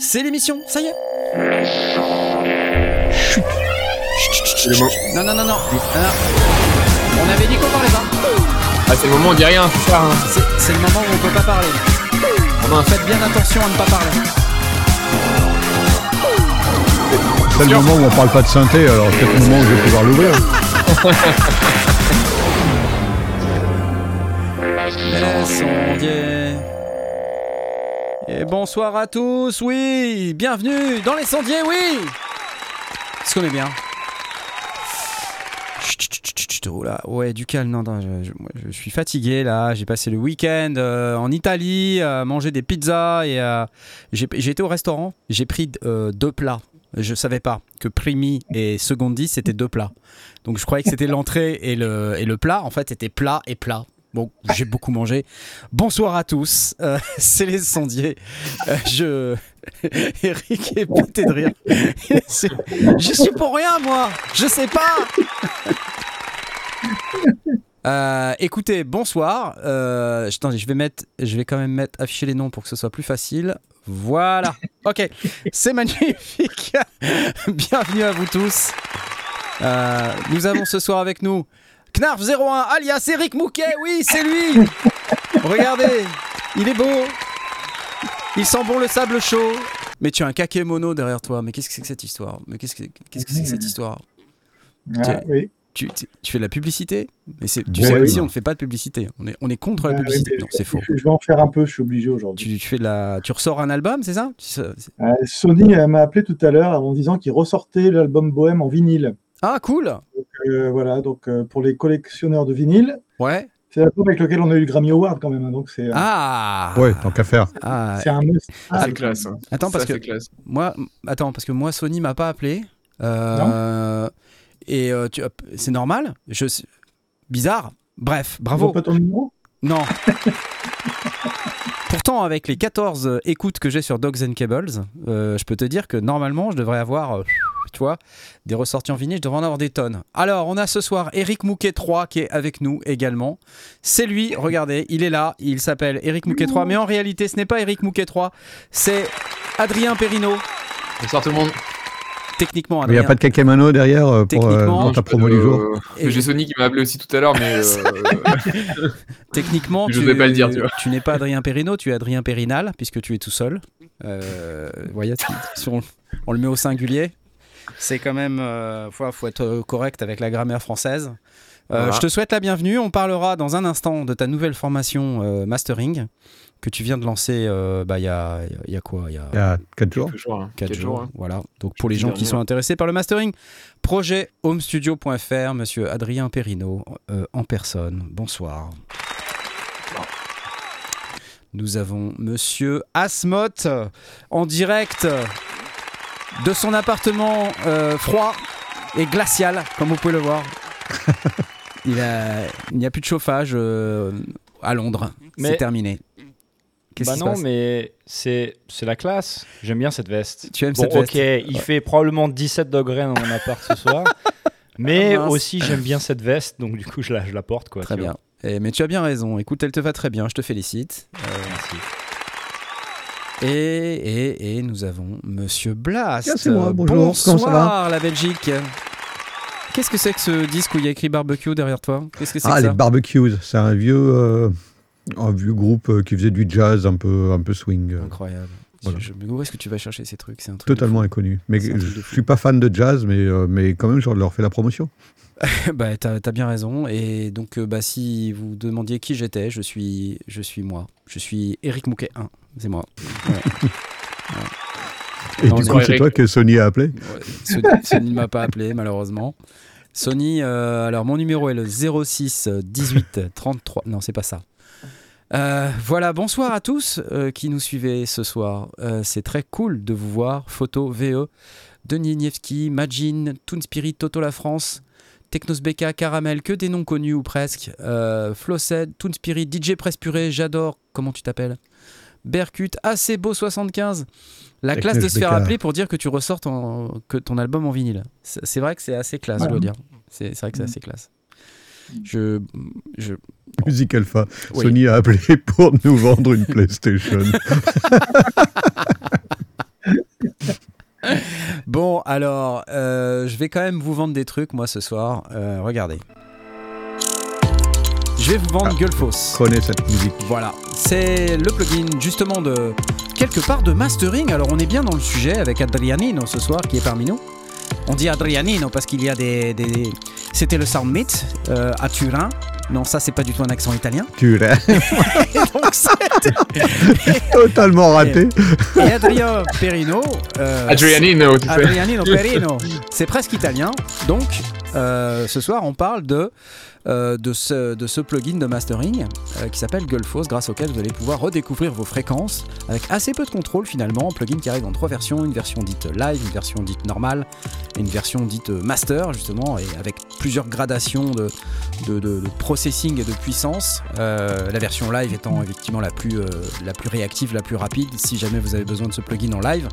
C'est l'émission, ça y est. Le moment. Non, non, non, non. Ah, On avait dit qu'on parlait pas. Ah, c'est le moment, on dit rien, c'est ça. Hein. C'est c'est le moment où on peut pas parler. Mince. Faites bien attention à ne pas parler. C'est le moment où on parle pas de synthé, alors c'est peut-être le moment où je vais pouvoir l'ouvrir. bonsoir à tous, oui Bienvenue dans les sondiers, oui Est-ce qu'on est bien Chut, chut, chut, oh là, ouais, du calme, non, non, je, suis fatigué là, j'ai passé le week-end euh, en Italie, à manger des pizzas et euh, j'ai été au restaurant, j'ai pris euh, deux plats. Je savais pas que primi et secondi c'était deux plats. Donc je croyais que c'était l'entrée et le, et le plat, en fait c'était plat et plat. Bon, j'ai beaucoup mangé. Bonsoir à tous, euh, c'est les sondiers. Euh, je. Eric est pété de rire. Je suis pour rien, moi Je sais pas Euh, écoutez, bonsoir. Attendez, je vais mettre, je vais quand même mettre afficher les noms pour que ce soit plus facile. Voilà. Ok, c'est magnifique. Bienvenue à vous tous. Nous avons ce soir avec nous Knarf 01 alias Eric Mouquet. Oui, c'est lui. Regardez, il est beau. Il sent bon le sable chaud. Mais tu as un kakémono derrière toi. Mais qu'est-ce que c'est que cette histoire? Mais qu'est-ce que c'est que cette histoire? Ah, oui. tu, tu- tu fais de la publicité? Mais tu sais, oui. ici, on ne fait pas de publicité. On est, on est contre la Ah, publicité. non, c'est faux. Je, vais en faire un peu, je suis obligé aujourd'hui. Tu, tu fais de la, tu ressors un album, c'est ça? Euh, Sony euh, m'a appelé tout à l'heure en disant qu'il ressortait l'album Bohème en vinyle. Ah, cool Euh, voilà, donc euh, pour les collectionneurs de vinyle, Ouais. c'est l'album avec lequel on a eu le Grammy Award quand même. hein, donc c'est euh, Ah Ouais, tant qu'à faire. Ah, c'est un must. Ah, c'est classe. hein. Attends, parce Ça, que c'est classe. moi, attends, parce que moi, Sony m'a pas appelé. Euh, et euh, tu- c'est normal je, Bizarre Bref, bravo ont pas ton numéro? Non. Pourtant, avec les 14 écoutes que j'ai sur Dogs and Cables, euh, je peux te dire que normalement, je devrais avoir, euh, tu vois, des ressorties en vinyle, je devrais en avoir des tonnes. Alors, on a ce soir Eric Mouquet 3 qui est avec nous également. C'est lui, regardez, il est là, il s'appelle Eric Mouquet 3, mais en réalité, ce n'est pas Eric Mouquet 3, c'est Adrien Perrino. Bonsoir tout le monde. Techniquement, Il n'y a Adrien. pas de kakémono derrière euh, pour euh, Techniquement, dans ta promo du euh, jour Et- J'ai Sony qui m'a appelé aussi tout à l'heure, mais euh, Techniquement, Je tu, pas le dire, tu tu n'es pas Adrien Perrino, tu es Adrien Périnal, puisque tu es tout seul. Euh, voyez, si- si on, on le met au singulier. C'est quand même. Il faut, faut être euh, correct avec la grammaire française. Euh, Voilà. Je te souhaite la bienvenue. On parlera dans un instant de ta nouvelle formation euh, mastering que tu viens de lancer euh, bah, il y, a, il y a quoi? Il y a Il y a 4 jours. quelques jours. hein. 4 jours. hein. Voilà. Donc pour les gens qui sont intéressés par le mastering, projet homestudio.fr, monsieur Adrien Perrino euh, en personne. Bonsoir. Nous avons monsieur Asmot euh, en direct de son appartement euh, froid et glacial, comme vous pouvez le voir. Il a- il n'y a plus de chauffage euh, à Londres. C'est terminé. Bah non, mais c'est c'est la classe. J'aime bien cette veste. Tu aimes Bon, cette veste ok, il fait probablement 17 degrés dans mon appart ce soir. Mais Ah, aussi, j'aime bien cette veste, donc du coup, je la, je la porte. Quoi, Très bien. Eh, mais tu as bien raison. Écoute, elle te va très bien. Je te félicite. Euh. Merci. Et, et, et nous avons Monsieur Blast. Ah, moi, bonjour, Bonsoir, la Belgique. Qu'est-ce que c'est que ce disque où il y a écrit barbecue derrière toi? Qu'est-ce que c'est Ah, que les ça? Barbecues, c'est un vieux, euh, un vieux groupe euh, qui faisait du jazz un peu, un peu swing. Incroyable. Voilà. Je, je- où est-ce que tu vas chercher ces trucs? C'est un truc. Totalement inconnu. Mais je fou. suis pas fan de jazz, mais, euh, mais quand même, je leur fais la promotion. bah, t'as as bien raison. Et donc, euh, bah, si vous demandiez qui j'étais, je suis, je suis moi. Je suis Eric Mouquet 1. C'est moi. Ouais. Et Non, du coup, c'est Eric. toi que Sony a appelé? Ouais, Sony, Sony ne m'a pas appelé malheureusement. Sony, euh, alors mon numéro est le 06 18 33. Non, c'est pas ça. Euh, voilà, bonsoir à tous euh, qui nous suivez ce soir. C'est très cool de vous voir. Photo VE, Denis Nievski, Majin, Toon Spirit, Toto La France, Technos BK, Caramel, que des noms connus ou presque. Euh, Flossed, Toon Spirit, DJ Presse Purée, j'adore. Comment tu t'appelles? Berkut, assez beau 75. La Technos classe de se faire BK. appeler pour dire que tu ressors ton, que ton album en vinyle. C'est vrai que c'est assez classe, je dois dire. C'est c'est vrai que c'est assez classe. Je, je, Music Alpha. Oui. Sony a appelé pour nous vendre une PlayStation. alors, euh, je vais quand même vous vendre des trucs, moi, ce soir. Euh, regardez. Je vais vous vendre Ah. Gullfoss. Connais cette musique. Voilà, c'est le plugin justement de quelque part de mastering. Alors on est bien dans le sujet avec Adrianino ce soir qui est parmi nous. On dit Adrianino parce qu'il y a des, des- c'était le Sound Meet euh, à Turin. Non, ça c'est pas du tout un accent italien. Tu l'as Et donc, c'est- totalement raté. et Adrien Perino. euh, Adrianino, tu sais. Adrianino Perino, c'est presque italien. Donc, euh, ce soir, on parle de, euh, ce, plugin de mastering euh, qui s'appelle Gullfoss, grâce auquel vous allez pouvoir redécouvrir vos fréquences avec assez peu de contrôle finalement. Un plugin qui arrive en trois versions une version dite live, une version dite normale et une version dite master, justement, et avec plusieurs gradations de, processing et de puissance. La version live étant effectivement la plus réactive, la plus rapide, si jamais vous avez besoin de ce plugin en live.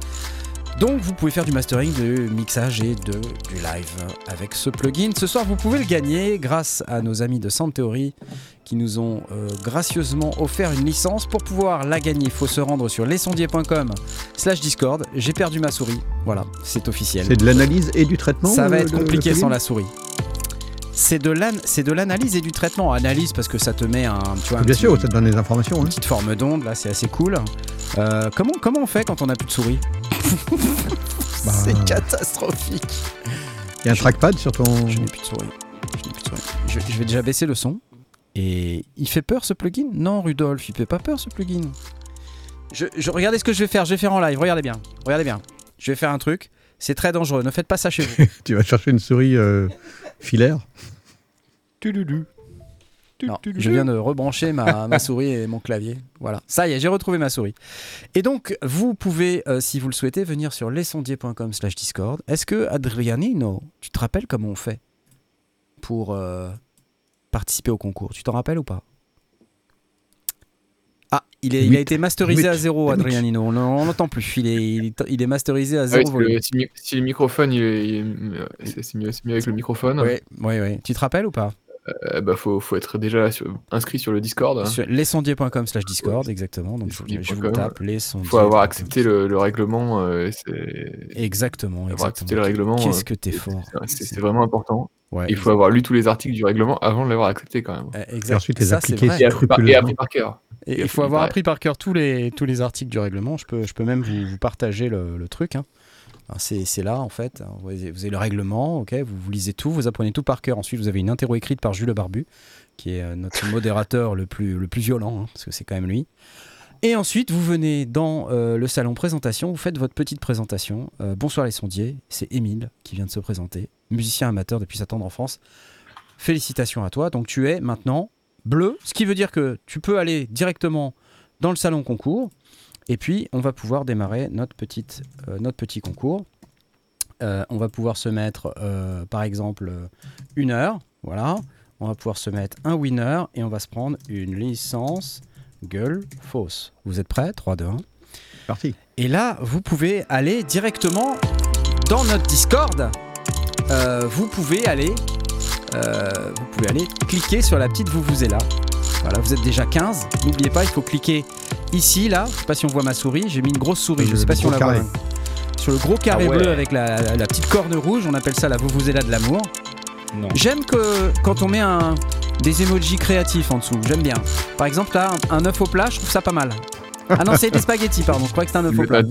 Donc vous pouvez faire du mastering, du mixage et de, du live avec ce plugin. Ce soir vous pouvez le gagner grâce à nos amis de Sound Theory qui nous ont euh, gracieusement offert une licence. Pour pouvoir la gagner, il faut se rendre sur lesondiers.com slash discord. J'ai perdu ma souris. Voilà, c'est officiel. C'est de l'analyse et du traitement. Ça va le- être le- compliqué sans la souris. C'est de l'an- c'est de l'analyse et du traitement. Analyse parce que ça te met un, tu vois, un Bien petit- sûr, ça te donne des informations. une hein. petite forme d'onde, là c'est assez cool. Euh, comment, comment on fait quand on n'a plus de souris? Bah. C'est catastrophique. Il y a un trackpad sur ton. Je n'ai plus de souris. Je n'ai plus de souris. Je, je vais déjà baisser le son. Et il fait peur ce plugin? Non, Rudolf, il fait pas peur ce plugin. Je, je- regardez ce que je vais faire. Je vais faire en live. Regardez bien. Regardez bien. Je vais faire un truc. C'est très dangereux. Ne faites pas ça chez vous. Tu vas chercher une souris euh, filaire? Non, je viens de rebrancher ma, ma souris et mon clavier. Voilà. Ça y est, j'ai retrouvé ma souris. Et donc, vous pouvez, euh, si vous le souhaitez, venir sur lesondiers.com slash discord. Est-ce que, Adrianino, tu te rappelles comment on fait pour euh, participer au concours? Tu t'en rappelles ou pas? Ah, il, est, il a été masterisé Mute. à zéro. Adrianino. On n'entend plus. Il est, il est, il est masterisé à Ah zéro oui, si, le microphone, il est- il est- c'est c'est mieux, c'est mieux avec le microphone. Oui, oui, oui. Tu te rappelles ou pas? Euh, bah, faut, faut être déjà sur- inscrit sur le Discord. hein. Sur lesondiers.com slash discord, exactement. Donc, je, je vous tape lesondiers. faut avoir accepté le, le règlement. euh, Exactement, avoir accepté le règlement. Qu'est-ce euh, que t'es fort. c'est- vraiment important. Ouais, Il faut avoir lu tous les articles du règlement avant de l'avoir accepté quand même. Euh, Et exact. ensuite les Ça, c'est appliquer vrai. Et appris, par, et scrupuleusement. appris par cœur. Et Et il faut avoir appris par cœur tous les, tous les articles du règlement. Je peux, je peux même vous, vous partager le, le truc. hein. Alors, C'est là, en fait. Vous avez, le règlement, vous lisez tout, vous apprenez tout par cœur. Ensuite, vous avez une interro écrite par Jules Barbu, qui est euh, notre modérateur le plus, le plus violent, hein, parce que c'est quand même lui. Et ensuite, vous venez dans euh, le salon présentation, vous faites votre petite présentation. Euh, bonsoir les sondiers, c'est Émile qui vient de se présenter, musicien amateur depuis sa tendre enfance. Félicitations à toi. Donc tu es maintenant bleu, ce qui veut dire que tu peux aller directement dans le salon concours. Et puis, on va pouvoir démarrer notre, petite, euh, notre petit concours. Euh, on va pouvoir se mettre, euh, par exemple, une heure. Voilà. On va pouvoir se mettre un winner et on va se prendre une licence gueule fausse. Vous êtes prêts? 3, 2, 1. Parti. Et là, vous pouvez aller directement dans notre Discord. Vous pouvez aller, vous pouvez aller cliquer sur la petite vous vous êtes là. Voilà, vous êtes déjà 15. N'oubliez pas, il faut cliquer ici, là. Je sais pas si on voit ma souris. J'ai mis une grosse souris. Je sais pas si on la voit. Sur le gros carré Ah ouais. bleu avec la, la- la petite corne rouge, on appelle ça la vous vous êtes là de l'amour. Non. J'aime que quand on met un, des emojis créatifs en dessous, j'aime bien. Par exemple, là, un, un œuf au plat, je trouve ça pas mal. Ah non, c'est des spaghettis, pardon. Je crois que c'est un œuf au plat. la-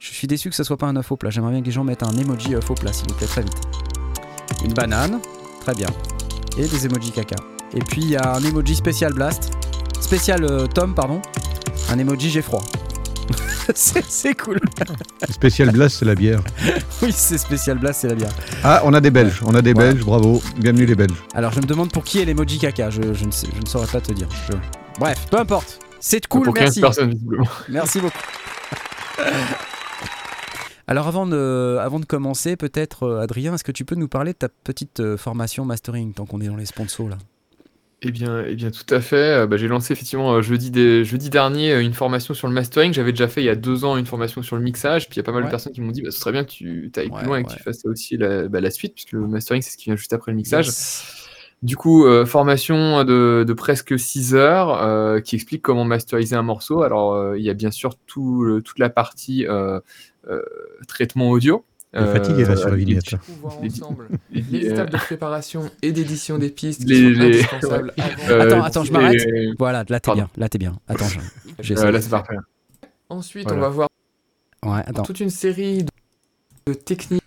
Je suis déçu que ça soit pas un œuf au plat. J'aimerais bien que les gens mettent un emoji œuf au plat, s'il vous plaît, très vite. Une banane, très bien. Et des emojis caca. Et puis il y a un emoji spécial blast. Spécial euh, Tom, pardon. Un emoji j'ai froid. c'est c'est cool. Spécial glace, c'est la bière. Oui, c'est spécial blast, c'est la bière. Ah, on a des Belges. On a des Voilà. Belges. Bravo. Bienvenue les Belges. Alors je me demande pour qui est l'emoji caca. Je, je ne sais- je ne saurais pas te dire. Je- Bref, peu importe. C'est cool, pour 15 merci. personnes, visiblement. Merci beaucoup. Alors avant de, avant de commencer, peut-être euh, Adrien, est-ce que tu peux nous parler de ta petite euh, formation mastering tant qu'on est dans les sponsors là? Eh bien, eh bien, tout à fait. Euh, bah, j'ai lancé effectivement euh, jeudi, des- jeudi dernier euh, une formation sur le mastering. J'avais déjà fait il y a deux ans une formation sur le mixage. Puis il y a pas mal Ouais. de personnes qui m'ont dit bah, ce serait bien que tu ailles Ouais, plus loin et que ouais. tu fasses ça aussi la, bah, la suite, puisque le mastering, c'est ce qui vient juste après le mixage. Du coup, euh, formation de, de presque 6 heures euh, qui explique comment masteriser un morceau. Alors, euh, il y a bien sûr tout le- toute la partie euh, euh, traitement audio. Il est fatigué, là, sur la vignette. Les- ensemble les- les euh, étapes de préparation et d'édition des pistes qui Les- sont les- indispensables avant. Euh, Attends, attends, je et- m'arrête. Voilà, là t'es bien, là t'es bien. Attends, je- Euh, là, c'est parfait. Ensuite, Voilà. on va voir Ouais, attends. toute une série de, de techniques.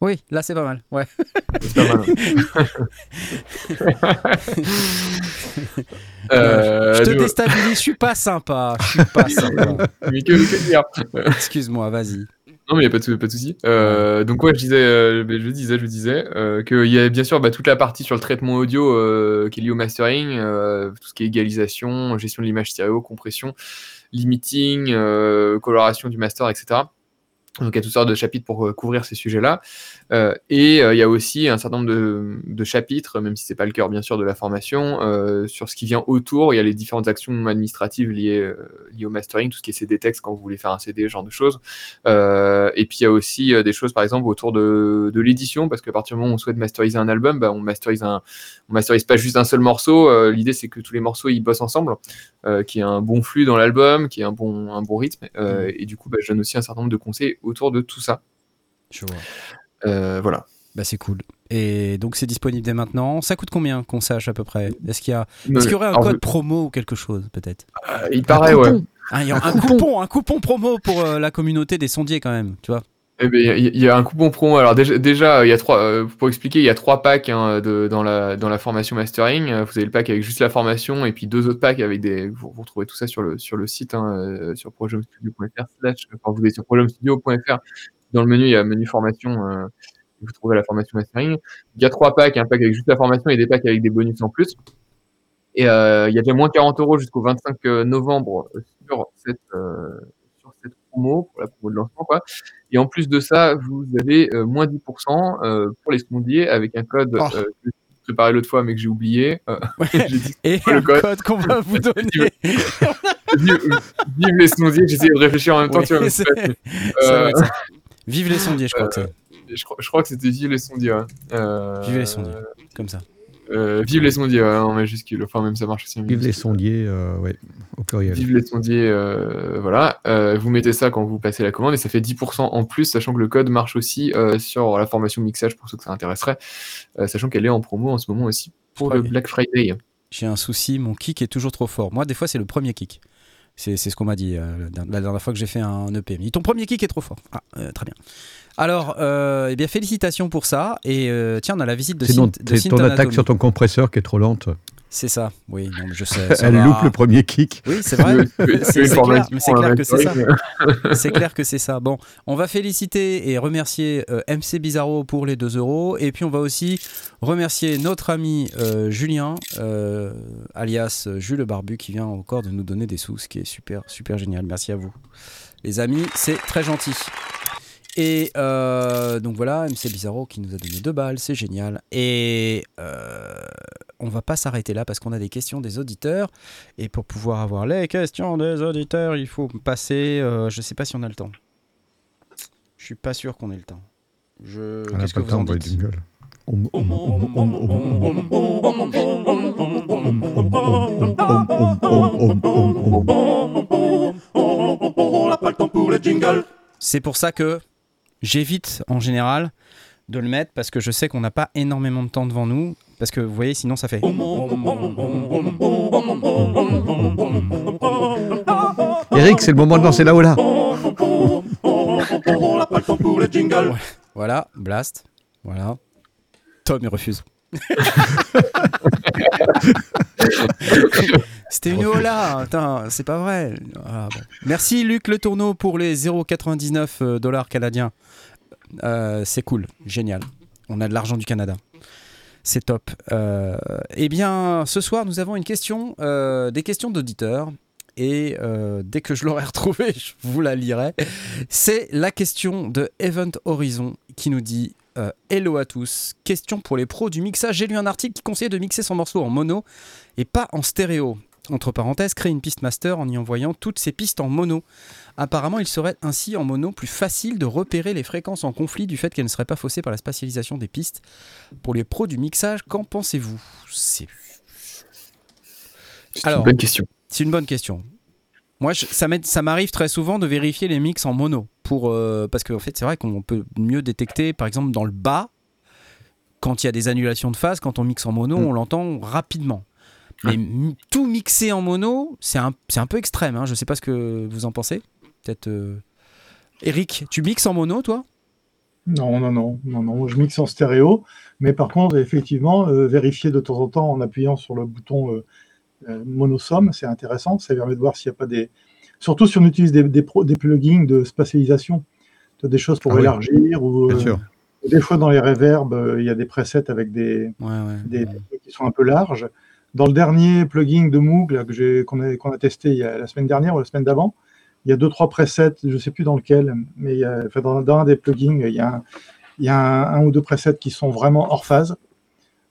Oui, là c'est pas mal. Ouais. C'est pas mal. Euh, je te déstabilise, je suis pas sympa. Je suis pas sympa. mais que, Excuse-moi, vas-y. Non, mais il n'y a pas de, pas de souci. Euh, donc, ouais, je disais, euh, je disais, je disais euh, qu'il y a bien sûr bah, toute la partie sur le traitement audio euh, qui est liée au mastering, euh, tout ce qui est égalisation, gestion de l'image stéréo, compression, limiting, euh, coloration du master, etc. Donc, il y a toutes sortes de chapitres pour euh, couvrir ces sujets-là. Euh, et euh, il y a aussi un certain nombre de, de chapitres, même si c'est pas le cœur, bien sûr, de la formation, euh, sur ce qui vient autour. Il y a les différentes actions administratives liées, liées au mastering, tout ce qui est CD texte quand vous voulez faire un CD, ce genre de choses. Et puis il y a aussi des choses, par exemple, autour de, de l'édition, parce qu'à partir du moment où on souhaite masteriser un album, bah, on masterise un, on masterise pas juste un seul morceau. L'idée c'est que tous les morceaux ils bossent ensemble, qu'il y ait un bon flux dans l'album, qu'il y ait un bon, un bon rythme. Euh, Et du coup, bah, je donne aussi un certain nombre de conseils autour de tout ça. Je vois. Euh, voilà. Bah c'est cool. Et donc c'est disponible dès maintenant. Ça coûte combien qu'on sache à peu près? Est-ce qu'il y a, est-ce qu'il y aurait un Alors, code promo ou quelque chose peut-être? Euh, il paraît, ouais. Ah, il y a un coupon, un coupon promo pour euh, la communauté des sondiers quand même, tu vois? Eh ben, il y, a- il y a un coupon promo. Alors déjà, déjà, il y a trois. euh, pour expliquer, il y a trois packs hein, de, dans la dans la formation mastering. Euh, Vous avez le pack avec juste la formation et puis deux autres packs avec des. Vous, vous retrouvez tout ça sur le sur le site hein, euh, sur projectstudio.fr. slash- Quand vous allez sur projectstudio.fr, dans le menu il y a menu formation. euh, vous trouvez la formation mastering. Il y a trois packs, un pack avec juste la formation et des packs avec des bonus en plus. Et euh, il y a déjà moins 40 euros jusqu'au 25 novembre sur cette euh, promo pour la promo de lancement quoi. Et en plus de ça, vous avez euh, moins 10% euh, pour les sondiers avec un code Oh. euh, que j'ai préparé l'autre fois mais que j'ai oublié. Dit, Et Le code. code qu'on va vous donner. vive, vive les sondiers, j'essaie de réfléchir en même temps. Tu vois, mais. Vive les sondiers, je crois que je, crois, je crois que c'était vive les sondiers. Vive les sondiers, comme ça. Euh, vive les sondiers ouais, en majuscule. Enfin même ça marche aussi. en Vive les sondiers, euh, ouais, au pluriel. Vive les sondiers, euh, voilà. Euh, vous mettez ça quand vous passez la commande et ça fait 10% en plus, sachant que le code marche aussi euh, sur la formation mixage pour ceux que ça intéresserait, euh, sachant qu'elle est en promo en ce moment aussi pour le. Black Friday. J'ai un souci, mon kick est toujours trop fort. Moi, des fois, c'est le premier kick. C'est ce qu'on m'a dit euh, la dernière fois que j'ai fait un EP. Il dit, ton premier kick est trop fort. Ah, euh, très bien. Alors, euh, eh bien, félicitations pour ça. Et euh, tiens, on a la visite de C'est non- Synth- de c'est ton attaque sur ton compresseur qui est trop lente. C'est ça. Oui, non, je sais. ça Elle va. loupe le premier kick. Oui, c'est vrai. C'est clair, formation, mais c'est clair que c'est ça. C'est clair que c'est ça. Bon, on va féliciter et remercier euh, MC Bizarro pour les 2 euros. Et puis on va aussi remercier notre ami euh, Julien, euh, alias Jules le Barbu, qui vient encore de nous donner des sous, ce qui est super, super génial. Merci à vous. Les amis, c'est très gentil. Et donc voilà, MC Bizarro qui nous a donné deux balles, c'est génial. Et euh, on va pas s'arrêter là parce qu'on a des questions des auditeurs. Et pour pouvoir avoir les questions des auditeurs, il faut passer. Euh, je sais pas si on a le temps. Je suis pas sûr qu'on ait le temps. Je... Qu'est-ce que vous en dites on n'a pas le temps pour les jingles. C'est pour ça que j'évite en général de le mettre parce que je sais qu'on n'a pas énormément de temps devant nous. Parce que vous voyez, sinon ça fait. Eric, c'est le moment de lancer là-haut là. Voilà, blast. Voilà. Tom, il refuse. C'était une hola, putain, c'est pas vrai. Ah, bon. Merci Luc Le Tourneau pour les 0,99 euh, dollars canadiens. Euh, c'est cool, génial. On a de l'argent du Canada. C'est top. Euh, eh bien, ce soir, nous avons une question, euh, des questions d'auditeurs. Et dès que je l'aurai retrouvée, je vous la lirai. C'est la question de Event Horizon qui nous dit euh, Hello à tous. Question pour les pros du mixage. J'ai lu un article qui conseillait de mixer son morceau en mono et pas en stéréo. Entre parenthèses, créer une piste master en y envoyant toutes ses pistes en mono. Apparemment, il serait ainsi en mono plus facile de repérer les fréquences en conflit du fait qu'elles ne seraient pas faussées par la spatialisation des pistes. Pour les pros du mixage, qu'en pensez-vous? C'est une bonne question. c'est une bonne question. Moi, je- ça m'arrive très souvent de vérifier les mix en mono pour euh, parce qu'en fait c'est vrai qu'on peut mieux détecter par exemple dans le bas quand il y a des annulations de phase quand on mixe en mono Mm. on l'entend rapidement mais Ouais. tout mixer en mono c'est un, c'est un peu extrême hein. je sais pas ce que vous en pensez peut-être euh, Eric tu mixes en mono toi? Non, non, non, non, non, je mixe en stéréo, mais par contre, effectivement, euh, vérifier de temps en temps en appuyant sur le bouton euh, euh, monosomme, c'est intéressant, ça permet de voir s'il n'y a pas des... Surtout si on utilise des, des, pro- des plugins de spatialisation, Tu as des choses pour Ah oui, élargir, ou Bien euh, sûr. des fois dans les reverbs, euh, il y a des presets avec des, ouais ouais des, qui sont un peu larges. Dans le dernier plugin de Moog là, que qu'on a, testé il y a, la semaine dernière ou la semaine d'avant, il y a deux, trois presets, je ne sais plus dans lequel, mais il y a- enfin, dans, dans un des plugins, il y a, un, il y a un, un ou deux presets qui sont vraiment hors phase.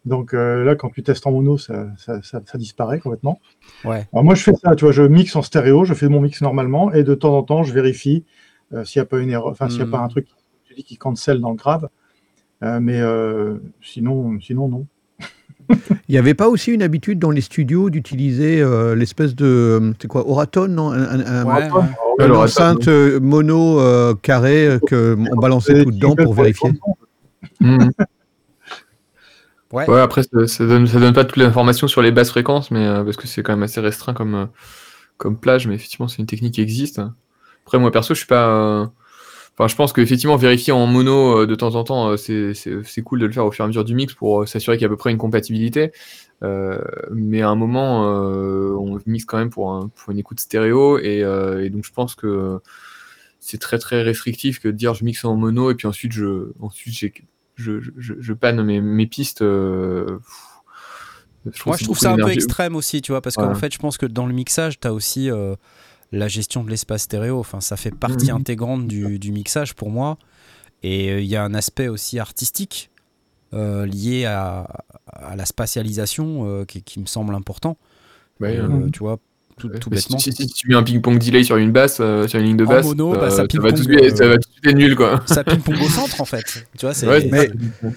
Donc euh, là, quand tu testes en mono, ça, ça, ça- ça disparaît complètement. ouais Alors moi, je fais ça, tu vois, je mixe en stéréo, je fais mon mix normalement, et de temps en temps, je vérifie euh, s'il n'y a pas une erreur, enfin, s'il n'y a Hmm. pas un truc dis, qui cancel dans le grave. Euh, mais sinon, sinon, non. Il n'y avait pas aussi une habitude dans les studios d'utiliser euh, l'espèce de. euh, C'est quoi Oraton, non Un- un- un- Ouais, ouais. une Alors, enceinte euh, mono euh, carré euh, que on balançait tout dedans pour vérifier. Mhm. Ouais. Ouais, après, ça, ça donne, ça donne pas toutes les informations sur les basses fréquences, mais euh, parce que c'est quand même assez restreint comme, comme plage, mais effectivement, c'est une technique qui existe. Après, moi, perso, je suis pas. Enfin, je pense qu'effectivement, vérifier en mono euh, de temps en temps, euh, c'est- c'est c'est cool de le faire au fur et à mesure du mix pour euh, s'assurer qu'il y a à peu près une compatibilité. Mais à un moment, on mixe quand même pour, un- pour une écoute stéréo, et, et donc je pense que c'est très très restrictif que de dire je mixe en mono et puis ensuite je ensuite j'ai je, je, je panne mes, mes pistes. Moi, je trouve ça un peu extrême aussi, tu vois, parce qu'en fait, je pense que dans le mixage, tu as aussi la gestion de l'espace stéréo. Enfin, ça fait partie Mhm. intégrante du, du mixage pour moi. Et euh, il y a un aspect aussi artistique euh, lié à, à la spatialisation euh, qui, qui me semble important. Ouais, Euh, euh, Tu vois, tout, tout si, bêtement. si- si tu mets un ping-pong delay sur une basse, euh, sur une ligne de En basse, mono, bah, euh, ça ça, va ping-pong, tout euh, ça va tout de suite être nul quoi. Ça ping-pong au centre, en fait. Tu vois, c'est. Ouais, Mais- c'est-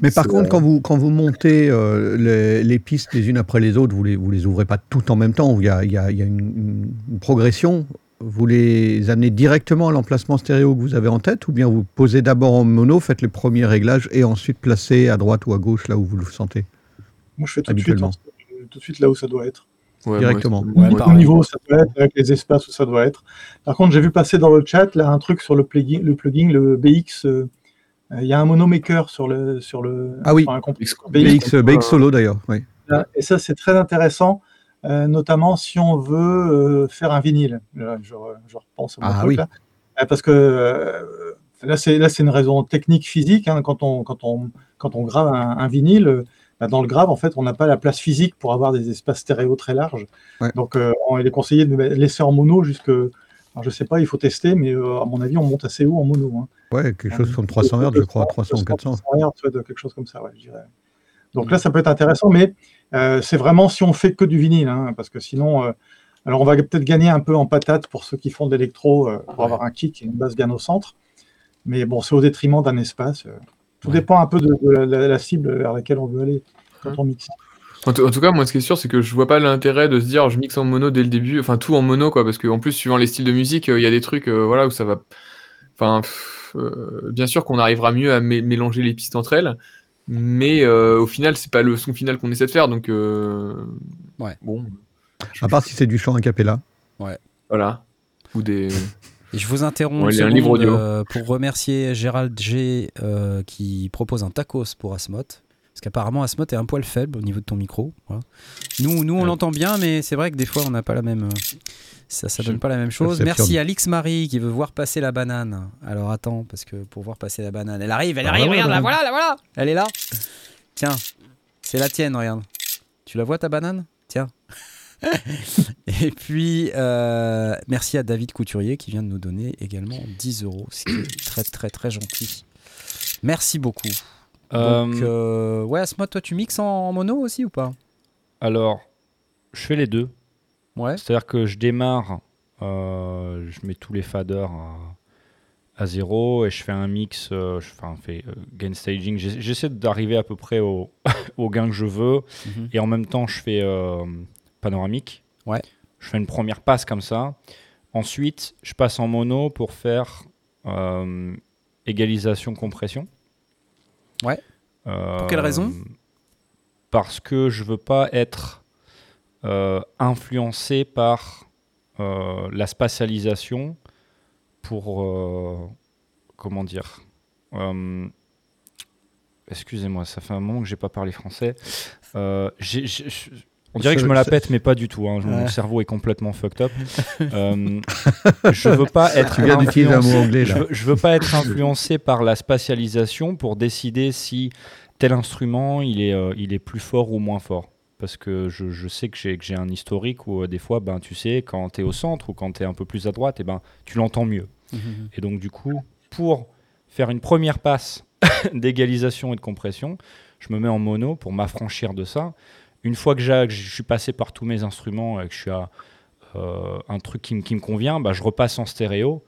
Mais par contre, euh, quand vous, quand vous montez euh, les, les pistes les unes après les autres, vous les, vous les ouvrez pas toutes en même temps. Il y a, il y a- il y a une, progression. Vous les amenez directement à l'emplacement stéréo que vous avez en tête, ou bien vous posez d'abord en mono, faites les premiers réglages et ensuite placez à droite ou à gauche là où vous le sentez. Moi, je fais tout de, suite, en- tout de suite là où ça doit être. ouais, directement. Ouais, Au pareil. niveau où ça doit être, avec les espaces où ça doit être. Par contre, j'ai vu passer dans le chat là un truc sur le plugin, le, plugin, le BX. euh, Il y a un monomaker sur le sur le. Ah oui. BX, BX, euh, BX solo d'ailleurs. Oui. Et ça, c'est très intéressant, euh, notamment si on veut euh, faire un vinyle. Je, je repense à mon Ah truc, oui. là. Euh, Parce que euh, là, c'est là, c'est une raison technique physique. hein. quand, on, quand, on, quand on grave un, un vinyle, euh, bah, dans le grave, en fait, on n'a pas la place physique pour avoir des espaces stéréo très larges. Ouais. Donc, euh, on- il est conseillé de laisser en mono jusque. Alors, je sais pas, il faut tester, mais euh, à mon avis, on monte assez haut en mono. hein. Ouais, quelque chose comme 300 Hz, je crois, 300 ou 400. 300 Hz, quelque chose comme ça, ouais, je dirais. Donc là, ça peut être intéressant, mais euh, c'est vraiment si on fait que du vinyle, hein, parce que sinon, euh, alors on va peut-être gagner un peu en patate pour ceux qui font de l'électro, euh, pour Ouais. avoir un kick et une basse bien au centre, mais bon, c'est au détriment d'un espace. euh. Tout Ouais. dépend un peu de, de la, la- la cible vers laquelle on veut aller quand on mixe. En, tout- en tout cas, moi, ce qui est sûr, c'est que je vois pas l'intérêt de se dire je mixe en mono dès le début, enfin tout en mono, quoi, parce qu'en plus, suivant les styles de musique, euh, il y a des trucs, euh, voilà, où ça va. Enfin, pff, euh, bien sûr qu'on arrivera mieux à mé- mélanger les pistes entre elles, mais euh, au final, c'est pas le son final qu'on essaie de faire, donc. euh, Ouais. Bon. À part si c'est du chant a cappella. Voilà. Ou des. Et je vous interromps Ouais, un livre audio. euh, pour remercier Gérald G euh, qui propose un tacos pour Asmot. Parce qu'apparemment Asmot est un poil faible au niveau de ton micro. voilà. Nous, nous on Ouais. l'entend bien, mais c'est vrai que des fois on n'a pas la même. euh, Ça, ça donne pas la même chose. Merci à Alix Marie qui veut voir passer la banane. Alors attends, parce que pour voir passer la banane, elle arrive, elle Ah, arrive, regarde, la voilà, la voilà. Elle est là. Tiens, c'est la tienne, regarde. Tu la vois ta banane? Tiens. Et puis, euh, merci à David Couturier qui vient de nous donner également 10 euros, ce qui est très très très gentil. Merci beaucoup. Donc, Euh, euh, ouais, Asmod, toi tu mixes en, en mono aussi ou pas? Alors, je fais les deux. Ouais. C'est-à-dire que je démarre, euh, je mets tous les faders à, à zéro et je fais un mix, euh, je fais un euh, gain staging. J'essa- J'essaie d'arriver à peu près au, au gain que je veux Mhm. et en même temps je fais panoramique. Ouais. Je fais une première passe comme ça. Ensuite, je passe en mono pour faire égalisation compression. Ouais. Euh, Pour quelle raison? Parce que je veux pas être euh, influencé par euh, la spatialisation pour comment dire? Excusez-moi, ça fait un moment que j'ai pas parlé français. Euh, on dirait que je me la pète, mais pas du tout. hein. Mon Ouais. cerveau est complètement fucked up. Euh, je veux pas être. Tu viens d'utiliser un mot influencé- Je veux, je veux pas être influencé par la spatialisation pour décider si tel instrument il est, euh, il est plus fort ou moins fort. Parce que je, je sais que j'ai que j'ai un historique où euh, des fois, ben, tu sais, quand tu es au centre ou quand tu es un peu plus à droite, et ben, tu l'entends mieux. Mhm. Et donc, du coup, pour faire une première passe d'égalisation et de compression, je me mets en mono pour m'affranchir de ça. Une fois que, je suis passé par tous mes instruments et que je suis à euh, un truc qui, me- qui me convient, bah, je repasse en stéréo.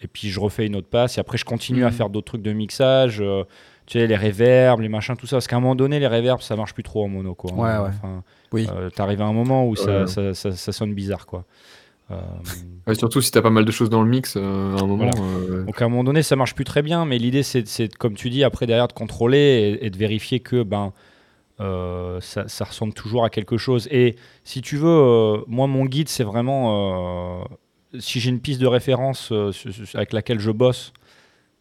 Et puis je refais une autre passe. Et après, je continue à Mhm. faire d'autres trucs de mixage. euh, tu sais, les reverbs, les machins, tout ça. Parce qu'à un moment donné, les reverbs, ça marche plus trop en mono. Quoi. Ouais, ouais. Enfin, Oui. euh, T'arrives à un moment où ça, Ouais. ça, ça- ça sonne bizarre. Quoi. Euh, Ouais, surtout si t'as pas mal de choses dans le mix, euh, à un moment. Voilà. euh, donc à un moment donné, ça marche plus très bien, mais l'idée, c'est, c'est, comme tu dis, après derrière de contrôler et, et de vérifier que ben, euh, ça, ça ressemble toujours à quelque chose. Et si tu veux, euh, moi, mon guide, c'est vraiment, euh, si j'ai une piste de référence euh, avec laquelle je bosse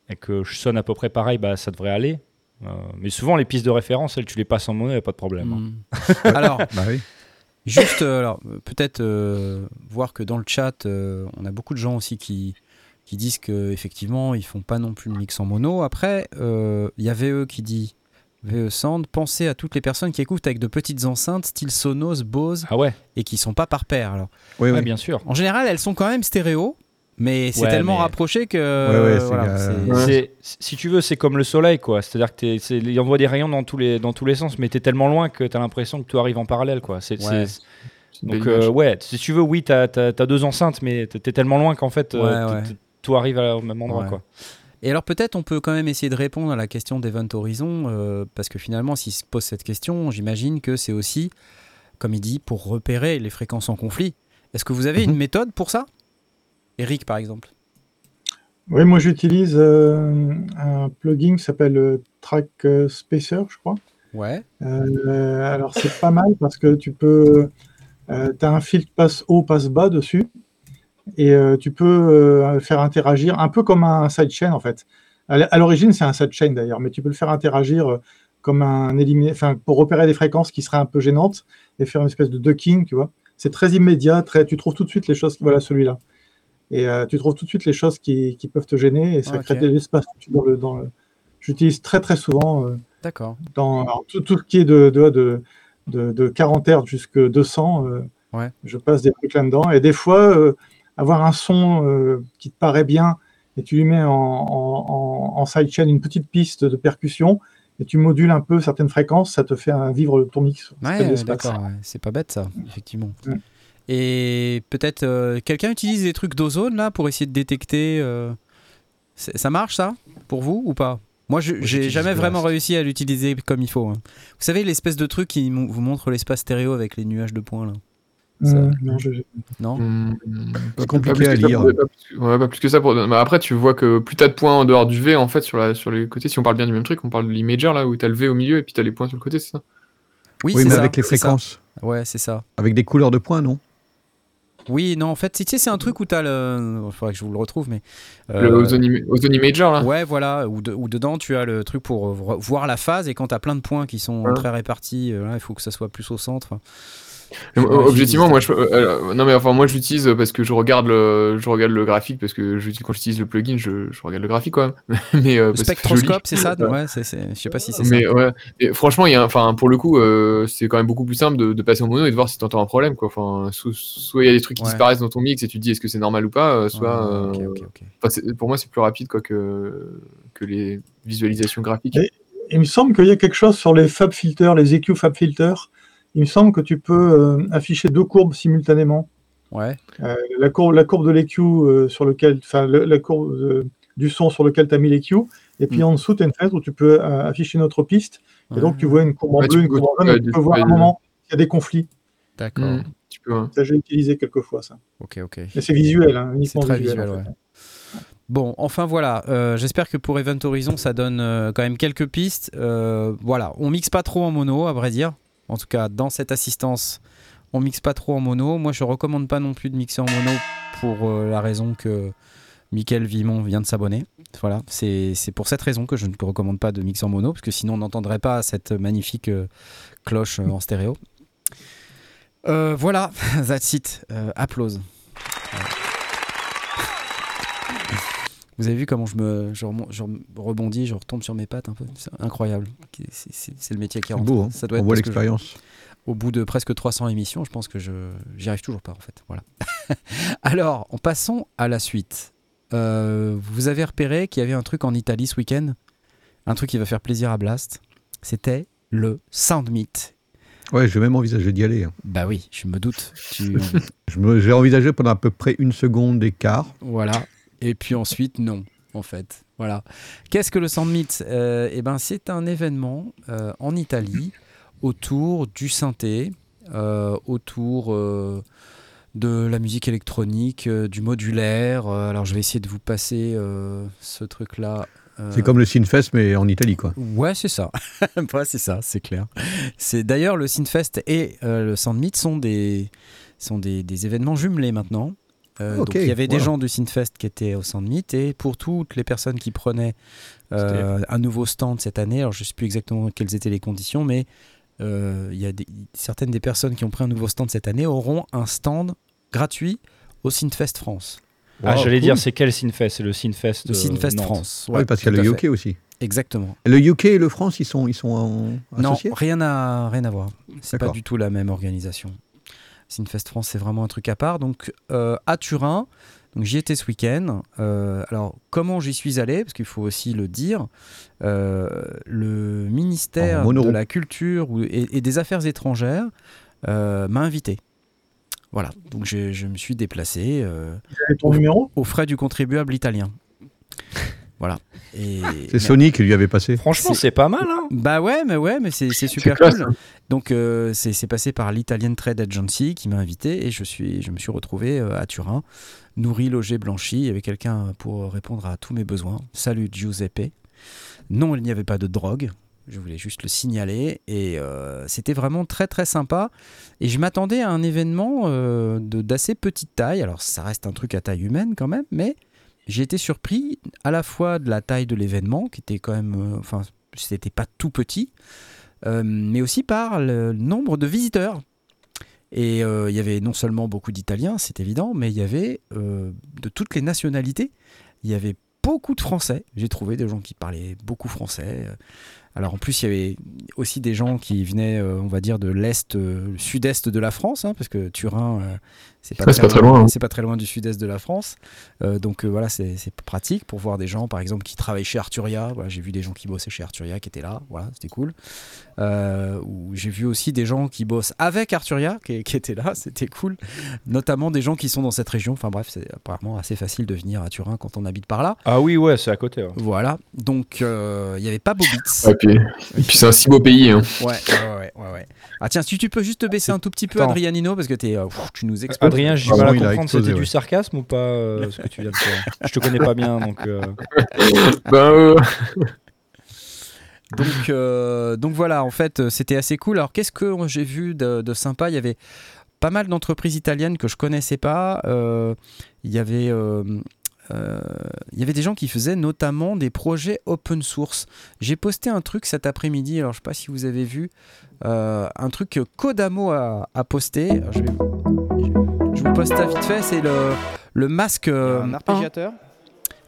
et que je sonne à peu près pareil, bah, ça devrait aller. Euh, mais souvent, les pistes de référence, elles, tu les passes en mono, il n'y a pas de problème. hein. Mhm. Alors, Bah oui. Juste, alors, peut-être euh, voir que dans le chat, euh, on a beaucoup de gens aussi qui, qui disent qu'effectivement, ils font pas non plus le mix en mono. Après, euh, il y a VE qui dit, VE Sound, pensez à toutes les personnes qui écoutent avec de petites enceintes, style Sonos, Bose, Ah ouais, et qui sont pas par paire. Alors, Oui, ouais, oui. bien sûr. en général, elles sont quand même stéréo, mais c'est Ouais, tellement mais- rapproché que. Ouais, ouais, c'est voilà, ga- c'est- Ouais. C'est- si tu veux, c'est comme le soleil, quoi. C'est-à-dire que t'es- c'est- il envoie des rayons dans tous les, dans tous les sens, mais tu es tellement loin que tu as l'impression que tout arrive en parallèle, quoi. C'est, c'est- c'est donc, euh, ouais, si tu veux, oui, tu as, deux enceintes, mais tu es tellement loin qu'en fait, euh, Ouais, t- ouais. t- tout arrive au même endroit, Ouais. quoi. Et alors peut-être on peut quand même essayer de répondre à la question d'Event Horizon, euh, parce que finalement s'il se pose cette question, j'imagine que c'est aussi, comme il dit, pour repérer les fréquences en conflit. Est-ce que vous avez Mhm. une méthode pour ça? Eric par exemple Oui, moi j'utilise euh, un plugin qui s'appelle euh, Track Spacer, je crois. Ouais. Euh, alors c'est pas mal parce que tu peux, tu as un filtre passe haut, passe bas dessus, et euh, tu peux euh, faire interagir un peu comme un sidechain en fait. À l'origine c'est un sidechain d'ailleurs, mais tu peux le faire interagir euh, comme un éliminé, enfin pour repérer des fréquences qui seraient un peu gênantes et faire une espèce de ducking, tu vois. C'est très immédiat, très, tu trouves tout de suite les choses. Voilà celui-là. Et euh, tu trouves tout de suite les choses qui, qui peuvent te gêner et ça Ok. crée de l'espace dans le, dans le... J'utilise très très souvent. euh, D'accord. dans alors, tout, tout ce qui est de, de, de, de, de 40 Hz jusqu'à 200, euh, Ouais. je passe des trucs là-dedans. Et des fois, avoir un son euh, qui te paraît bien et tu lui mets en, en, en, en sidechain une petite piste de percussion et tu modules un peu certaines fréquences, ça te fait un vivre ton mix. Ouais, d'accord. ouais. C'est pas bête ça, effectivement. Ouais. Et peut-être euh, quelqu'un utilise des trucs d'ozone là pour essayer de détecter. euh, Ça marche ça pour vous ou pas? Moi, je- j'ai jamais Blast. vraiment réussi à l'utiliser comme il faut. hein. Vous savez l'espèce de truc qui vous montre l'espace stéréo avec les nuages de points là? Ça- Hum, non, je- Non Hum, pas- compliqué pas plus à que ça lire. pour- pas plus- ouais, pas plus que ça. Pour... Mais après, tu vois que plus t'as de points en dehors du V, en fait, sur, la, sur les côtés, si on parle bien du même truc, on parle de l'imager, là, où t'as le V au milieu et puis t'as les points sur le côté, c'est ça? Oui, Oui, c'est mais ça, avec les ça. fréquences. Ouais, c'est ça. Avec des couleurs de points, non? Oui, non, en fait, tu sais, c'est un truc où t'as le. Il faudrait que je vous le retrouve, mais. Le euh, Ozone, Ima- Ozone Imager, là Ouais, voilà, où, de- où dedans tu as le truc pour vo- voir la phase et quand tu as plein de points qui sont Ouais. très répartis, euh, il faut que ça soit plus au centre. Objectivement, moi, je, euh, non mais enfin, moi, je l'utilise parce que je regarde le, je regarde le graphique parce que je, quand j'utilise le plugin, je, je regarde le graphique quand même. mais euh, Le spectroscope, c'est ça? Ouais. Ouais, c'est, c'est- je sais pas si c'est Mais ça. ouais, et franchement, il y a, enfin, pour le coup, euh, c'est quand même beaucoup plus simple de, de passer en mono et de voir si t'entends un problème, quoi. Enfin, so- soit il y a des trucs qui Ouais. disparaissent dans ton mix et tu te dis est-ce que c'est normal ou pas, euh, soit, pour moi, c'est plus rapide quoi que que les visualisations graphiques. Et- Il me semble qu'il y a quelque chose sur les fab filters, les EQ fab filters. Il me semble que tu peux euh, afficher deux courbes simultanément. Ouais, Euh, la, courbe, la courbe de l'EQ euh, sur lequel, enfin, le- la courbe du son sur lequel tu as mis l'EQ, et puis Mm. en dessous, tu as une fenêtre où tu peux euh, afficher une autre piste, et donc tu vois une courbe en Ouais, bleu, une courbe en jaune, et tu peux voir à un moment qu'il y a des conflits. d'accord. Mm, tu peux, hein. Ça, j'ai utilisé quelques fois, ça. Ok, ok. Mais c'est visuel, hein, uniquement très visuel. visuel, en fait. ouais. Bon, enfin voilà, euh, j'espère que pour Event Horizon ça donne euh, quand même quelques pistes. Euh, voilà, on mixe pas trop en mono à vrai dire. En tout cas, dans cette assistance, on mixe pas trop en mono. Moi je recommande pas non plus de mixer en mono pour euh, la raison que Michael Vimon vient de s'abonner. Voilà, c'est pour cette raison que je ne recommande pas de mixer en mono, parce que sinon on n'entendrait pas cette magnifique euh, cloche euh, en stéréo. Voilà, that's it. Applause. Vous avez vu comment je me je, je rebondis, je retombe sur mes pattes un peu? C'est incroyable. C'est- le métier qui rentre. beau, hein. Ça doit on être voit je- l'expérience. au bout de presque 300 émissions, je pense que je j'y arrive toujours pas en fait. Voilà. Alors, en passons à la suite. Euh, vous avez repéré qu'il y avait un truc en Italie ce week-end, un truc qui va faire plaisir à Blast. C'était le Sound Meet. Ouais, j'ai même envisagé d'y aller. hein. Bah oui, je me doute. Tu... J'ai envisagé pendant à peu près une seconde d'écart. Voilà. Et puis ensuite, non, en fait. Voilà. Qu'est-ce que le Meet Euh, Eh ben, c'est un événement euh, en Italie autour du synthé, euh, autour euh, de la musique électronique, du modulaire. Alors, je vais essayer de vous passer ce truc-là. C'est comme le Sinfest, mais en Italie, quoi. Ouais, c'est ça. ouais, c'est ça, c'est clair. C'est d'ailleurs le Synfest et le Meet sont des sont des, des événements jumelés maintenant. Euh, donc il y avait des gens du Synfest qui étaient au Sound Meet et pour toutes les personnes qui prenaient euh, un nouveau stand cette année, alors je ne sais plus exactement quelles étaient les conditions, mais euh, il y a des- certaines des personnes qui ont pris un nouveau stand cette année auront un stand gratuit au Synfest France. Ah, j'allais cool. dire, c'est quel Sinfest C'est le Sinfest Le Synfest Nantes. France. Oui, Ouais, parce qu'il y a le UK fait. aussi. Exactement. Le UK et le France, ils sont, ils sont en- Non, associés? rien à, rien à voir. C'est pas du tout la même organisation. Synfest France, c'est vraiment un truc à part. Donc, euh, à Turin, donc j'y étais ce week-end. Euh, alors, comment j'y suis allé Parce qu'il faut aussi le dire. euh, le ministère de la Culture et, et des Affaires étrangères m'a invité. Voilà, donc je, je me suis déplacé numéro? aux frais du contribuable italien. Voilà. Et C'est Sony qui lui avait passé. Franchement, C'est- pas mal. Hein bah ouais, mais ouais, mais c'est super classe, cool. hein. Donc euh, c'est c'est passé par l'Italian Trade Agency qui m'a invité et je suis je me suis retrouvé euh, à Turin, nourri, logé, blanchi. Il y avait quelqu'un pour répondre à tous mes besoins. Salut Giuseppe. Non, il n'y avait pas de drogue. Je voulais juste le signaler et euh, c'était vraiment très très sympa. Et je m'attendais à un événement euh, de- d'assez petite taille. Alors ça reste un truc à taille humaine quand même, mais j'ai été surpris à la fois de la taille de l'événement qui était quand même, euh, enfin c'était pas tout petit, euh, mais aussi par le nombre de visiteurs. Et euh, il y avait non seulement beaucoup d'Italiens, c'est évident, mais il y avait de toutes les nationalités. Il y avait beaucoup de Français. J'ai trouvé des gens qui parlaient beaucoup français. Alors en plus, il y avait aussi des gens qui venaient, on va dire, de l'est, le sud-est de la France, hein, parce que Turin, c'est pas, Ouais, c'est pas très loin, hein. C'est pas très loin du sud-est de la France. Euh, donc euh, voilà, c'est pratique pour voir des gens, par exemple, qui travaillent chez Arturia. Voilà, j'ai vu des gens qui bossaient chez Arturia qui étaient là. Voilà, c'était cool. Euh, ou j'ai vu aussi des gens qui bossent avec Arturia qui, qui étaient là. C'était cool. Notamment des gens qui sont dans cette région. Enfin bref, c'est apparemment assez facile de venir à Turin quand on habite par là. Ah oui, ouais, c'est à côté. ouais. Voilà. Donc euh, il n'y avait pas Bobitz. Ouais, puis, et puis c'est un si beau pays. Hein. Ouais, ouais, ouais, ouais, ouais. Ah tiens, si tu peux juste te baisser un tout petit peu. Adrianino, parce que euh, pff, tu nous exploses. Adrien, j'ai du mal à comprendre, c'était ouais. du sarcasme ou pas euh, ce que tu viens de faire Je te connais pas bien, donc. euh, Ben, euh, Donc, euh, donc voilà, en fait, c'était assez cool. Alors, qu'est-ce que j'ai vu de, de sympa? Il y avait pas mal d'entreprises italiennes que je connaissais pas. Euh, il y avait. euh, euh, il y avait des gens qui faisaient notamment des projets open source. J'ai posté un truc cet après-midi, alors je sais pas si vous avez vu, euh, un truc que Kodamo a, a posté. Alors, je, vais- vous poste ça vite fait, c'est le, le masque. euh, un 1. arpégiateur.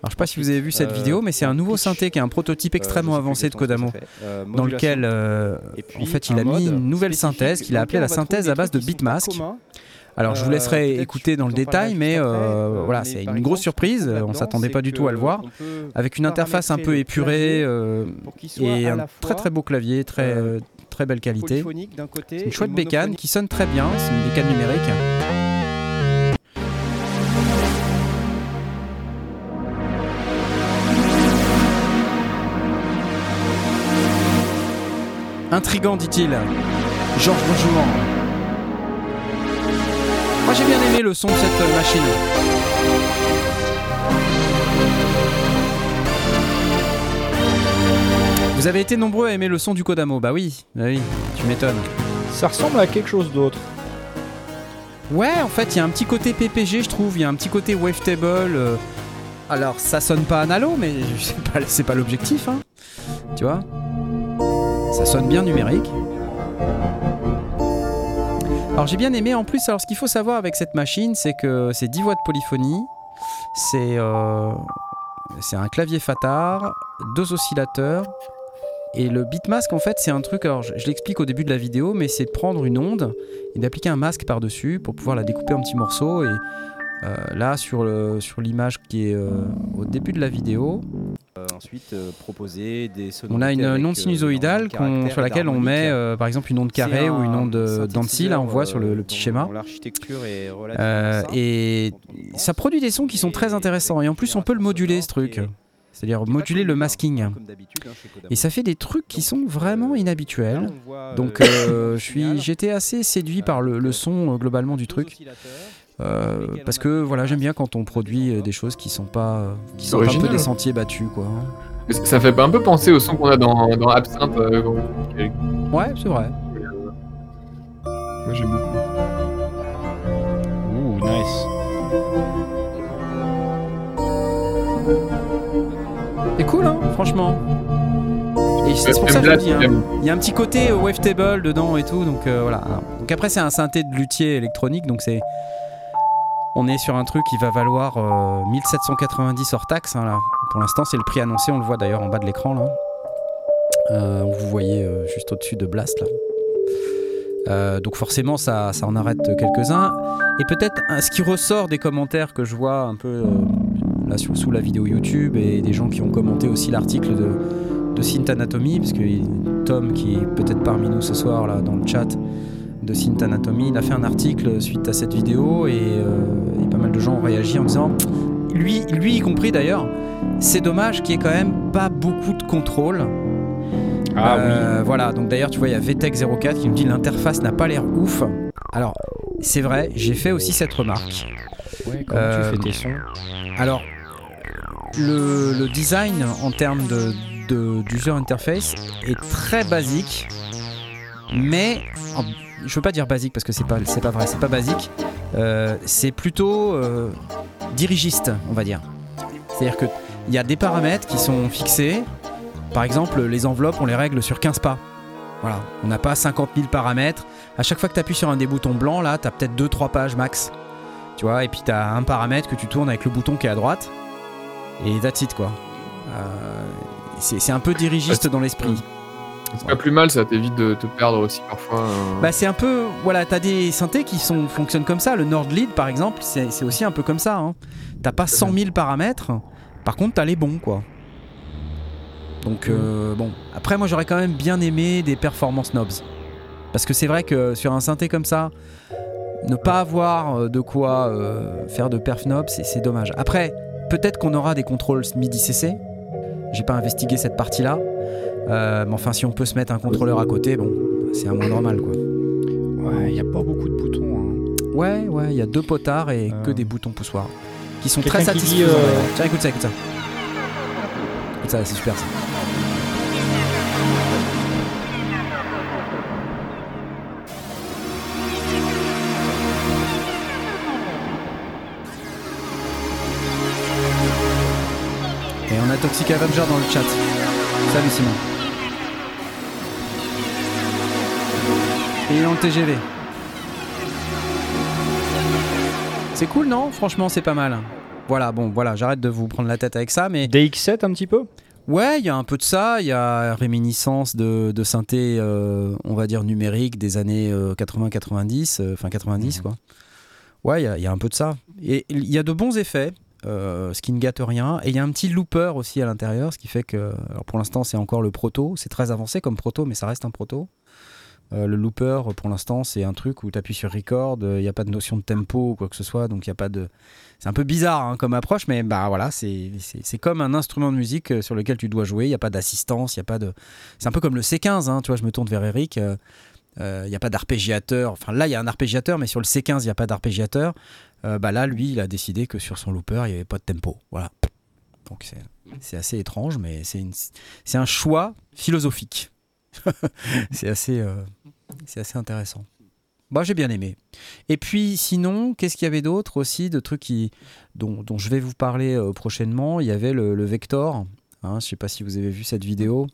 Alors je sais pas si vous avez vu cette Euh, vidéo, mais c'est un nouveau synthé qui est un prototype extrêmement Euh, plus avancé de Kodamo. Euh, dans lequel euh, en fait il a mis une nouvelle synthèse qu'il a appelée la synthèse à base de Bitmask. Alors je vous laisserai écouter dans le détail, mais euh, euh, voilà, c'est une grosse surprise, on trouve s'attendait pas du tout à le voir, avec une interface un peu épurée euh, et un très très beau clavier, très très belle qualité. C'est une et chouette bécane qui sonne très bien, c'est une bécane numérique. Intrigant, dit-il. Georges Bonjour. Moi j'ai bien aimé le son de cette machine. Vous avez été nombreux à aimer le son du Kodamo, bah oui, bah oui, tu m'étonnes. Ça ressemble à quelque chose d'autre. Ouais, en fait, il y a un petit côté PPG, je trouve, il y a un petit côté wavetable. Euh. Alors, ça sonne pas analo, mais c'est pas, pas l'objectif, hein. Tu vois? Ça sonne bien numérique. Alors, j'ai bien aimé. En plus, alors, ce qu'il faut savoir avec cette machine, c'est que c'est 10 voix de polyphonie. C'est euh, un clavier Fatar, deux oscillateurs. Et le beatmask, en fait, c'est un truc. Alors, je, je l'explique au début de la vidéo, mais c'est de prendre une onde et d'appliquer un masque par-dessus pour pouvoir la découper en petits morceaux. Et là, sur l'image qui est euh, au début de la vidéo, Euh, ensuite, euh, proposer des on a une, onde euh, sinusoïdale sur laquelle on met, euh, par exemple, une onde carrée ou une un onde euh, d'Annecy. Là, on voit sur le, le petit dont- schéma. dont Euh, et pense. ça produit des sons qui sont très intéressants. Et en plus, on peut le moduler, ce truc. C'est-à-dire moduler le masking. hein. Et ça fait des trucs qui sont vraiment inhabituels. Donc, euh, euh, je suis, j'étais assez séduit Euh, par le, euh, son euh, globalement du truc. Euh, parce que voilà, j'aime bien quand on produit euh, des choses qui sont pas, euh, qui C'est sont un peu des hein. sentiers battus, quoi. Ça ça fait un peu penser au son qu'on a dans, dans Absinthe. euh, Ouais, c'est vrai. Moi j'aime beaucoup. Ouh, nice. C'est cool, hein, franchement. Et c'est pour ça que je dis, hein, il y a un petit côté wavetable dedans et tout, donc euh, voilà. Donc après, c'est un synthé de luthier électronique, donc c'est. On est sur un truc qui va valoir euh, 1790 hors taxe. hein. Pour l'instant, c'est le prix annoncé, on le voit d'ailleurs en bas de l'écran là. Euh, vous voyez euh, juste au-dessus de Blast là. Euh, donc forcément, ça, ça en arrête quelques-uns. Et peut-être ce qui ressort des commentaires que je vois un peu euh, là sous, la vidéo YouTube et des gens qui ont commenté aussi l'article de, de Synth Anatomy, parce Tom, qui est peut-être parmi nous ce soir là dans le chat de Synth Anatomy, il a fait un article suite à cette vidéo et, euh, et pas mal de gens ont réagi en disant, lui, lui y compris d'ailleurs, c'est dommage qu'il y ait quand même pas beaucoup de contrôle. Ah Euh, Voilà, donc d'ailleurs, tu vois, il y a VTech04 qui me dit l'interface n'a pas l'air ouf. Alors, c'est vrai, j'ai fait aussi cette remarque. oui. Ouais, comment euh, tu fais tes sons? Alors, le, le design en termes de, de- d'user interface est très basique, mais en- je veux pas dire basique parce que c'est pas, c'est pas vrai, c'est pas basique. Euh, c'est plutôt euh, dirigiste, on va dire. C'est-à-dire que il y a des paramètres qui sont fixés. Par exemple, les enveloppes, on les règle sur 15 pas. Voilà, on n'a pas 50 000 paramètres. À chaque fois que tu appuies sur un des boutons blancs, là, tu as peut-être 2-3 pages max. Tu vois, et puis tu as un paramètre que tu tournes avec le bouton qui est à droite. Et that's it, quoi. Euh, c'est c'est un peu dirigiste dans l'esprit. C'est pas plus mal, ça t'évite de te perdre aussi parfois. euh. Bah c'est un peu, voilà, t'as des synthés qui fonctionnent comme ça. Le Nord Lead par exemple, c'est aussi un peu comme ça. hein. T'as pas 100 000 paramètres, par contre t'as les bons quoi. Donc euh, bon, après moi j'aurais quand même bien aimé des performances knobs. Parce que c'est vrai que sur un synthé comme ça, ne pas avoir euh, de quoi faire de perf knobs, c'est c'est dommage. Après, peut-être qu'on aura des contrôles MIDI CC. J'ai pas investigué cette partie-là. Euh, mais enfin, si on peut se mettre un contrôleur à côté, bon, c'est un moins normal quoi. Ouais, il n'y a pas beaucoup de boutons. hein. Ouais, ouais, il y a deux potards et Euh. que des boutons poussoirs. Qui sont très satisfaisants. euh. Tiens, écoute ça, écoute ça. Écoute ça, c'est super ça. Et on a Toxic Avenger dans le chat. Salut Simon. Et dans le TGV. C'est cool, non? Franchement, c'est pas mal. Voilà, bon, voilà, j'arrête de vous prendre la tête avec ça, mais DX7 un petit peu? Ouais, il y a un peu de ça. Il y a réminiscence de, de synthé, euh, on va dire numérique des années 80-90, euh, enfin 90, Mhm. quoi. Ouais, il y a- il y, a un peu de ça. Et il y a de bons effets, euh, ce qui ne gâte rien. Et il y a un petit looper aussi à l'intérieur, ce qui fait que, alors pour l'instant, c'est encore le proto. C'est très avancé comme proto, mais ça reste un proto. Euh, le looper, pour l'instant, c'est un truc où tu appuies sur record, il n'y a pas de notion de tempo ou quoi que ce soit, donc il y a pas de. C'est un peu bizarre hein, comme approche, mais bah voilà, c'est comme un instrument de musique euh, sur lequel tu dois jouer. Il n'y a pas d'assistance, il y a pas de. C'est un peu comme le C15, hein, tu vois. Je me tourne vers Eric. euh, euh, Il n'y a pas d'arpégiateur. Enfin là, il y a un arpégiateur, mais sur le C15, il n'y a pas d'arpégiateur. Euh, bah là, lui, il a décidé que sur son looper, il n'y avait pas de tempo. Voilà. Donc c'est assez étrange, mais c'est un choix philosophique. c'est assez, euh, c'est assez intéressant. Bah, j'ai bien aimé. Et puis sinon, qu'est-ce qu'il y avait d'autre aussi de trucs qui, dont, dont je vais vous parler euh, prochainement? Il y avait le, le Vector. Hein, je ne sais pas si vous avez vu cette vidéo.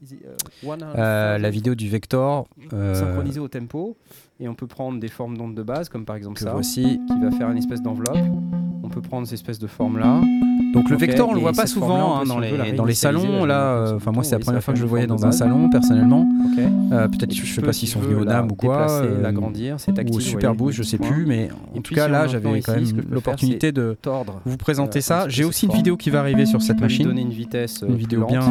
Euh, la vidéo du Vector. euh, synchronisé au tempo et on peut prendre des formes d'ondes de base comme par exemple Que ça voici. qui va faire une espèce d'enveloppe on peut prendre ces espèces de formes là Donc le Ok, Vector, on le et voit pas cette forme-là, souvent hein, dans, les, dans les salons. Là, euh, enfin le moi c'est la première fois que je le voyais dans un salon personnellement. Euh, Peut-être je tu sais peux, pas si s'ils sont venus au NAM ou quoi. déplacer, euh, l'agrandir c'est ou Super Boost, je les sais plus, mais en tout cas là j'avais quand même l'opportunité de vous présenter ça. J'ai aussi cette une vidéo qui va arriver sur cette machine donner une vitesse Une plus vidéo bien-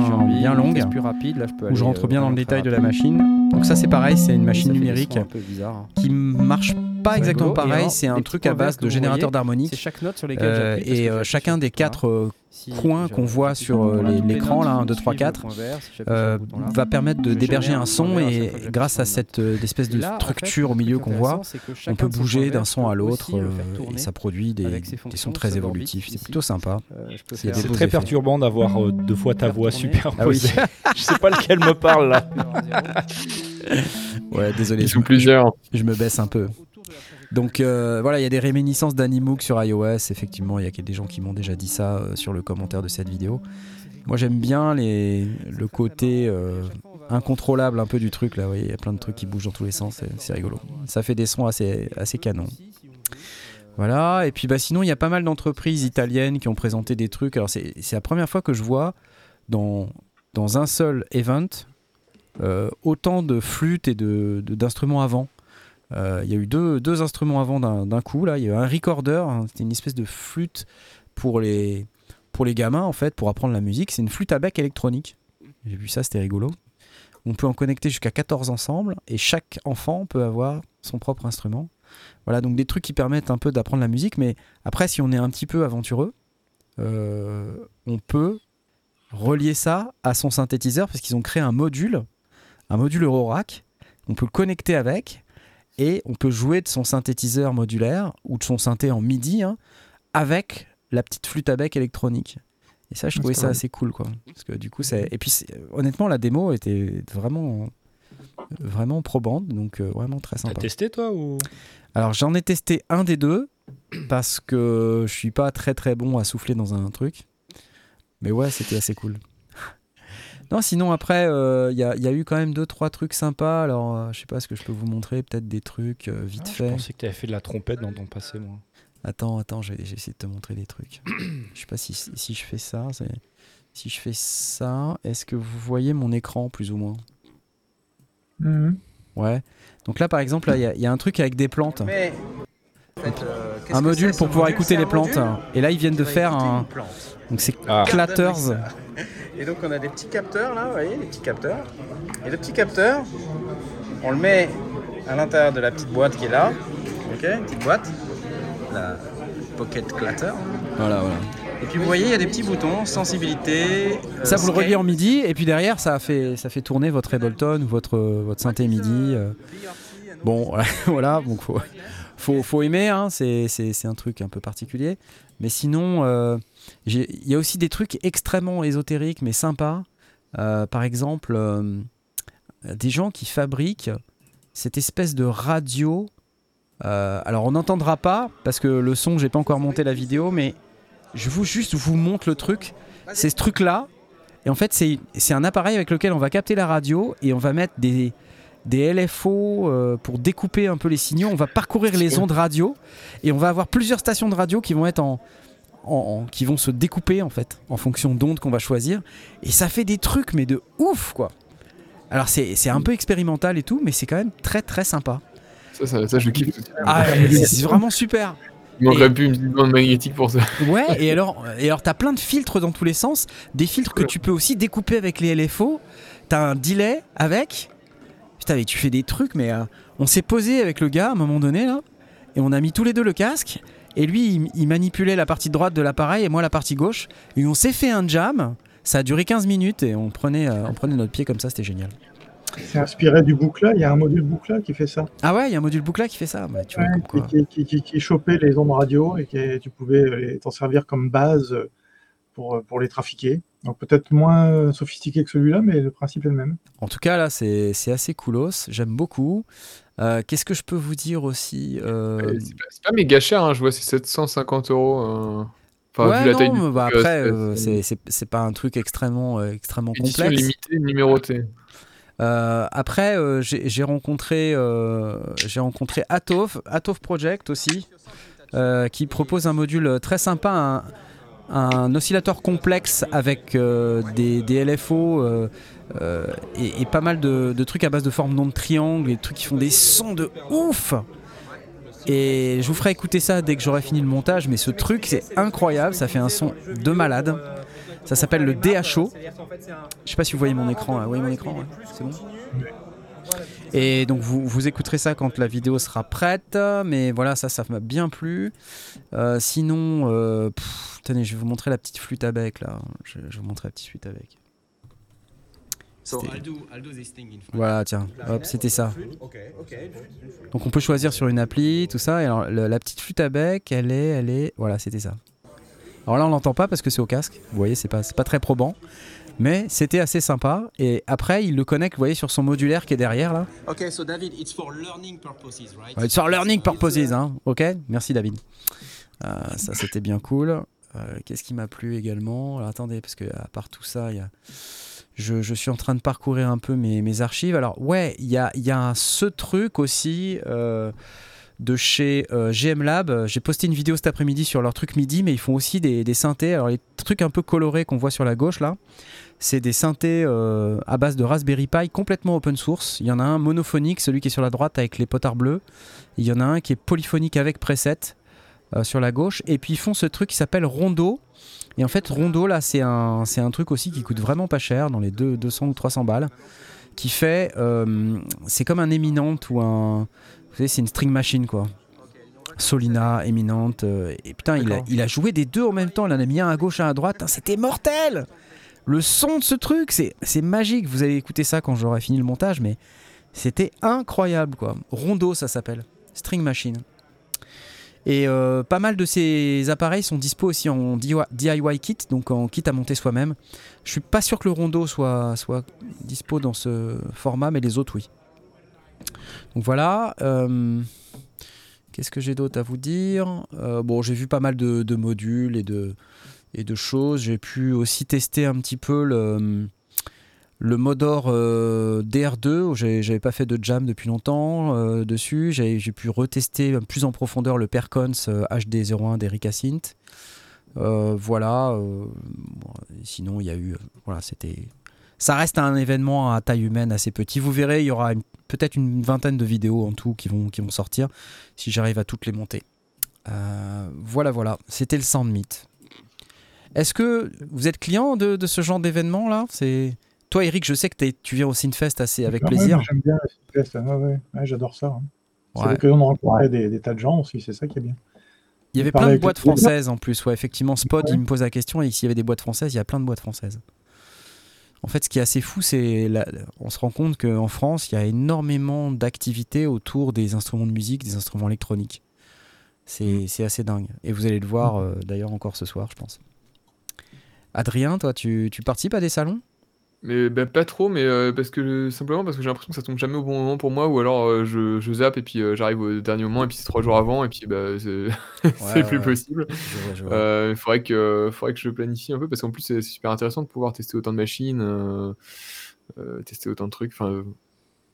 bien longue, vitesse plus rapide là je peux où je rentre bien dans le détail de la machine. Donc ça c'est pareil, c'est une machine numérique sons un peu bizarres. qui marche pas exactement pareil. C'est un truc à base de générateur d'harmonique. chaque note sur lesquelles Euh, et euh, chacun des quatre euh, Si coins qu'on voit sur, l'écran, là, qui un, deux, suivent trois, le quatre, point vert, si j'appuie sur euh, ce bouton-là. va permettre d'héberger un son et grâce à cette espèce de structure au milieu qu'on voit, on peut bouger d'un son à l'autre et ça produit des, sons très évolutifs. C'est plutôt sympa. C'est très perturbant d'avoir deux fois ta voix superposée. Ah Je sais pas lequel me parle là. Ouais, désolé, Ils je, sont plusieurs. je me baisse un peu. Donc euh, voilà, il y a des réminiscences d'Animook sur iOS. Effectivement, il y a des gens qui m'ont déjà dit ça euh, sur le commentaire de cette vidéo. Moi, j'aime bien les, le côté euh, incontrôlable un peu du truc. Là, il y a plein de trucs qui bougent dans tous les sens. C'est, rigolo. Ça fait des sons assez, assez canons. Voilà. Et puis, bah, sinon, il y a pas mal d'entreprises italiennes qui ont présenté des trucs. Alors, c'est, la première fois que je vois dans, dans un seul event autant de flûtes et d'instruments avant. Euh, Il y a eu deux, deux instruments avant d'un, coup. Là, il y a eu un recorder. hein, c'était une espèce de flûte pour les pour les gamins en fait pour apprendre la musique. C'est une flûte à bec électronique. J'ai vu ça, c'était rigolo. On peut en connecter jusqu'à 14 ensemble et chaque enfant peut avoir son propre instrument. Voilà, donc des trucs qui permettent un peu d'apprendre la musique, mais après, si on est un petit peu aventureux, euh, on peut relier ça à son synthétiseur parce qu'ils ont créé un module, un module Eurorack. On peut le connecter avec et on peut jouer de son synthétiseur modulaire ou de son synthé en MIDI hein, avec la petite flûte à bec électronique. Et ça, je trouvais ça assez cool, quoi. Parce que du coup, c'est... et puis c'est- honnêtement, la démo était vraiment, vraiment probante, donc euh, vraiment très T'as sympa. testé toi ou? Alors j'en ai testé un des deux parce que je suis pas très très bon à souffler dans un truc. Mais ouais, c'était assez cool. Non, sinon après, euh, il y, a, il y a eu quand même deux trois trucs sympas. Alors euh, je sais pas ce que je peux vous montrer, peut-être des trucs euh, vite Je fait. pensais que t'avais fait de la trompette dans ton passé moi. Attends, attends, je vais, je vais essayer de te montrer des trucs. je sais pas si, si je fais ça. Si je fais ça, est-ce que vous voyez mon écran plus ou moins? Mhm. Ouais. Donc là, par exemple, là, il y y, a un truc avec des plantes. Un module pour pouvoir écouter les plantes. Et là, ils viennent de faire un. Donc c'est Ah. Clatters. Et donc on a des petits capteurs là, vous voyez, des petits capteurs. Et le petit capteur, on le met à l'intérieur de la petite boîte qui est là. Ok, une petite boîte. La Pocket Clatter. Voilà, voilà. Et puis vous voyez, il y a des petits boutons, sensibilité. euh, Ça, vous le reliez en MIDI, et puis derrière, ça fait, ça fait tourner votre Ableton ou votre, votre synthé MIDI. euh. Bon, voilà, voilà, donc faut, faut, faut aimer, hein, c'est, un truc un peu particulier. Mais sinon, euh, il y a aussi des trucs extrêmement ésotériques, mais sympas. Euh, par exemple, euh, des gens qui fabriquent cette espèce de radio. Alors, on n'entendra pas, parce que le son, j'ai pas encore monté la vidéo, mais je vous juste vous montre le truc. C'est ce truc-là. Et en fait, c'est un appareil avec lequel on va capter la radio et on va mettre des, des LFO euh, pour découper un peu les signaux. On va parcourir les ondes radio et on va avoir plusieurs stations de radio qui vont être en, en- en- qui vont se découper en fait en fonction d'ondes qu'on va choisir. Et ça fait des trucs mais de ouf quoi. Alors c'est c'est un peu expérimental et tout, mais c'est quand même très très sympa. Ça, ça, ça, je kiffe. Ah, c'est c'est vraiment super. Il manquerait et- plus une petite bande magnétique pour ça. Ouais, et alors, et alors t'as plein de filtres dans tous les sens, des filtres que tu peux aussi découper avec les LFO. T'as un delay avec. Putain, mais tu fais des trucs, mais euh, on s'est posé avec le gars à un moment donné là, et on a mis tous les deux le casque. Et lui, il, il manipulait la partie droite de l'appareil et moi la partie gauche. Et on s'est fait un jam. Ça a duré 15 minutes et on prenait, euh, on prenait notre pied comme ça, c'était génial. C'est inspiré du Boucla. Il y a un module Boucla qui fait ça? Ah ouais, il y a un module boucla qui fait ça. Bah, tu vois, Ouais, comme quoi. qui, qui, qui, qui- qui chopait les ondes radio et qui tu pouvais t'en servir comme base pour, pour les trafiquer. Donc peut-être moins euh, sophistiqué que celui-là, mais le principe est le même. En tout cas, là, c'est c'est assez coolos. J'aime beaucoup. Euh, Qu'est-ce que je peux vous dire aussi Euh, Euh, C'est pas, c'est pas méga cher, hein, je vois, c'est 750 euros. euh, Enfin, ouais, vu la taille non, du mais bah, truc, après, c'est- c'est c'est c'est- c'est pas un truc extrêmement, euh, extrêmement édition complexe. limitée, numérotée. Euh, après, euh, j'ai j'ai rencontré, euh, j'ai rencontré Atov, Atov Project aussi, euh, qui propose un module très sympa, un, oscillateur complexe avec euh, des, LFO euh, euh, et, pas mal de, de trucs à base de forme non de triangle, et des trucs qui font des sons de ouf. Et je vous ferai écouter ça dès que j'aurai fini le montage, mais ce truc c'est incroyable, ça fait un son de malade. Ça s'appelle le DHO. Je sais pas si vous voyez mon écran là. Vous voyez mon écran C'est bon Et donc vous, vous écouterez ça quand la vidéo sera prête. Mais voilà, ça, ça m'a bien plu. Euh, sinon, euh, pff, tenez, je vais vous montrer la petite flûte à bec là. Je, je vais vous montrer la petite flûte à bec. Voilà, tiens, hop, c'était ça. Donc on peut choisir sur une appli, tout ça. Et alors le- la petite flûte à bec, elle est, elle est, voilà, c'était ça. Alors là, on l'entend pas parce que c'est au casque. Vous voyez, c'est pas, c'est pas très probant. Mais c'était assez sympa. Et après, il le connecte, vous voyez, sur son modulaire qui est derrière là. Okay, so David, it's for learning purposes, right? Ouais, sur learning purposes, hein. Ok, merci David. Euh, ça, c'était bien cool. Euh, Qu'est-ce qui m'a plu également? Alors, Attendez, parce que à part tout ça, il y a... je, je suis en train de parcourir un peu mes, mes archives. Alors, ouais, il y a, y a ce truc aussi euh, de chez euh, GM Lab. J'ai posté une vidéo cet après-midi sur leur truc MIDI, mais ils font aussi des, synthés. Alors, les trucs un peu colorés qu'on voit sur la gauche là, c'est des synthés euh, à base de Raspberry Pi complètement open source. Il y en a un monophonique, celui qui est sur la droite avec les potards bleus. Il y en a un qui est polyphonique avec preset euh, sur la gauche. Et puis ils font ce truc qui s'appelle Rondo. Et en fait, Rondo, là, c'est un, c'est un truc aussi qui coûte vraiment pas cher, dans les deux- 200 ou 300 balles, qui fait. c'est comme un éminent ou un. Vous savez, c'est une string machine, quoi. Solina, éminente. euh, et putain, il a, D'accord. il a joué des deux en même temps. Il en a mis un à gauche, un à droite. C'était mortel! Le son de ce truc, c'est c'est magique. Vous allez écouter ça quand j'aurai fini le montage, mais c'était incroyable, quoi. Rondo, ça s'appelle. String Machine. Et euh, pas mal de ces appareils sont dispo aussi en DIY kit, donc en kit à monter soi-même. Je suis pas sûr que le Rondo soit, soit dispo dans ce format, mais les autres, oui. Donc voilà. euh, Qu'est-ce que j'ai d'autre à vous dire? Euh, Bon, j'ai vu pas mal de, modules et de, choses. J'ai pu aussi tester un petit peu le, le Modor euh, DR2. où j'ai- J'avais pas fait de jam depuis longtemps dessus. J'ai pu retester plus en profondeur le Percons euh, HD01 d'Erika Sint. Euh, voilà. sinon, il y a eu. voilà, c'était. Ça reste un événement à taille humaine assez petit. Vous verrez, il y aura peut-être une vingtaine de vidéos en tout qui vont, qui vont sortir si j'arrive à toutes les monter. Euh, voilà, voilà. C'était le Sandmeet. Est-ce que vous êtes client de, de ce genre d'événement là? C'est toi, Eric. Je sais que tu viens au Sinfest assez avec Ah ouais, plaisir. moi, J'aime bien les Synfest, ouais, ouais. Ouais, j'adore ça. hein. C'est l'occasion de rencontrer des, des tas de gens aussi, c'est ça qui est bien. Il y avait plein de boîtes françaises en plus. Ouais, effectivement, Spot, Ouais. il me pose la question et s'il y avait des boîtes françaises, il y a plein de boîtes françaises. En fait, ce qui est assez fou, c'est on se rend compte qu'en France, il y a énormément d'activités autour des instruments de musique, des instruments électroniques. C'est c'est assez dingue. Et vous allez le voir euh, d'ailleurs encore ce soir, je pense. Adrien, toi, tu, tu participes à des salons? Mais bah, pas trop, mais euh, parce que simplement parce que j'ai l'impression que ça tombe jamais au bon moment pour moi, ou alors euh, je, je zappe et puis euh, j'arrive au dernier moment et puis c'est trois jours avant et puis bah c'est Ouais, plus ouais. possible. Il faudrait que faudrait que je planifie un peu parce qu'en plus c'est super intéressant de pouvoir tester autant de machines, euh, tester autant de trucs. Enfin,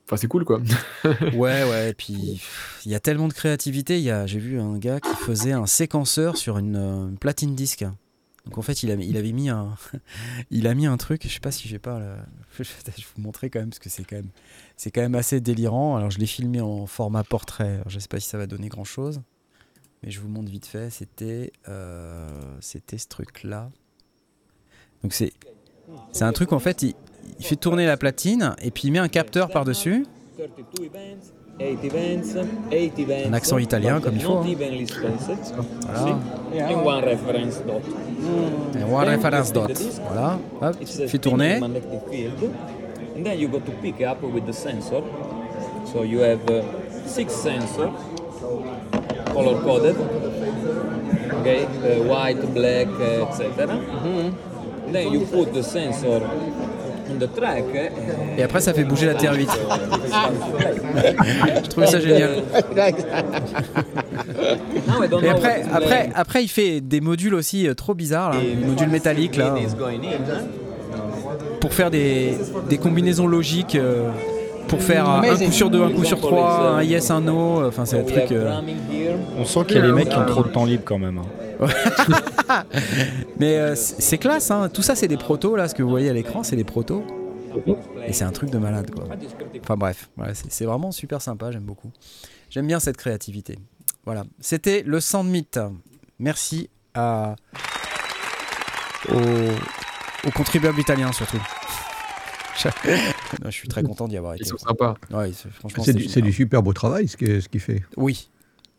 enfin c'est cool quoi. Ouais, ouais, et puis il y a tellement de créativité. J'ai vu un gars qui faisait un séquenceur sur une, une platine disque. Donc en fait, il, avait mis un, il a mis un truc. Je sais pas si j'ai pas. Je vais vous montrer quand même parce que c'est quand même, c'est quand assez délirant. Alors je l'ai filmé en format portrait. Alors, je sais pas si ça va donner grand chose, mais je vous montre vite fait. C'était, euh, ce truc là. Donc c'est, un truc en fait. Il, il fait tourner la platine et puis il met un capteur par dessus. Un accent italien comme il faut. hein. Voilà. And one reference dot. Et one reference dot. Voilà. Hop. Tourner. spinning magnetic field. And then you go to pick up with the sensor. So you have uh, six sensors color coded. okay, uh, white, black, uh, etc. Then you put the sensor uh, Et après, ça fait bouger la TR8. Je trouvais ça génial. Et après, après, après, il fait des modules aussi euh, trop bizarres, là. des modules métalliques là, It is going in. huh? pour faire des, des combinaisons logiques, euh, pour faire un, un coup sur deux, un coup sur trois, un yes, un no. Enfin, c'est un truc. euh. On sent qu'il y a des mecs qui ont trop de temps libre quand même. hein. Mais euh, c'est c'est classe, hein. Tout ça, c'est des protos là. Ce que vous voyez à l'écran, c'est des protos. Et c'est un truc de malade, quoi. Enfin bref, c'est vraiment super sympa. J'aime beaucoup. J'aime bien cette créativité. Voilà. C'était le Sand Myth. Merci à aux, aux contribuables italiens surtout. Non, je suis très content d'y avoir été. Ils sont sympas. Ouais, c'est- du, du super beau travail ce qu'il ce fait. Oui.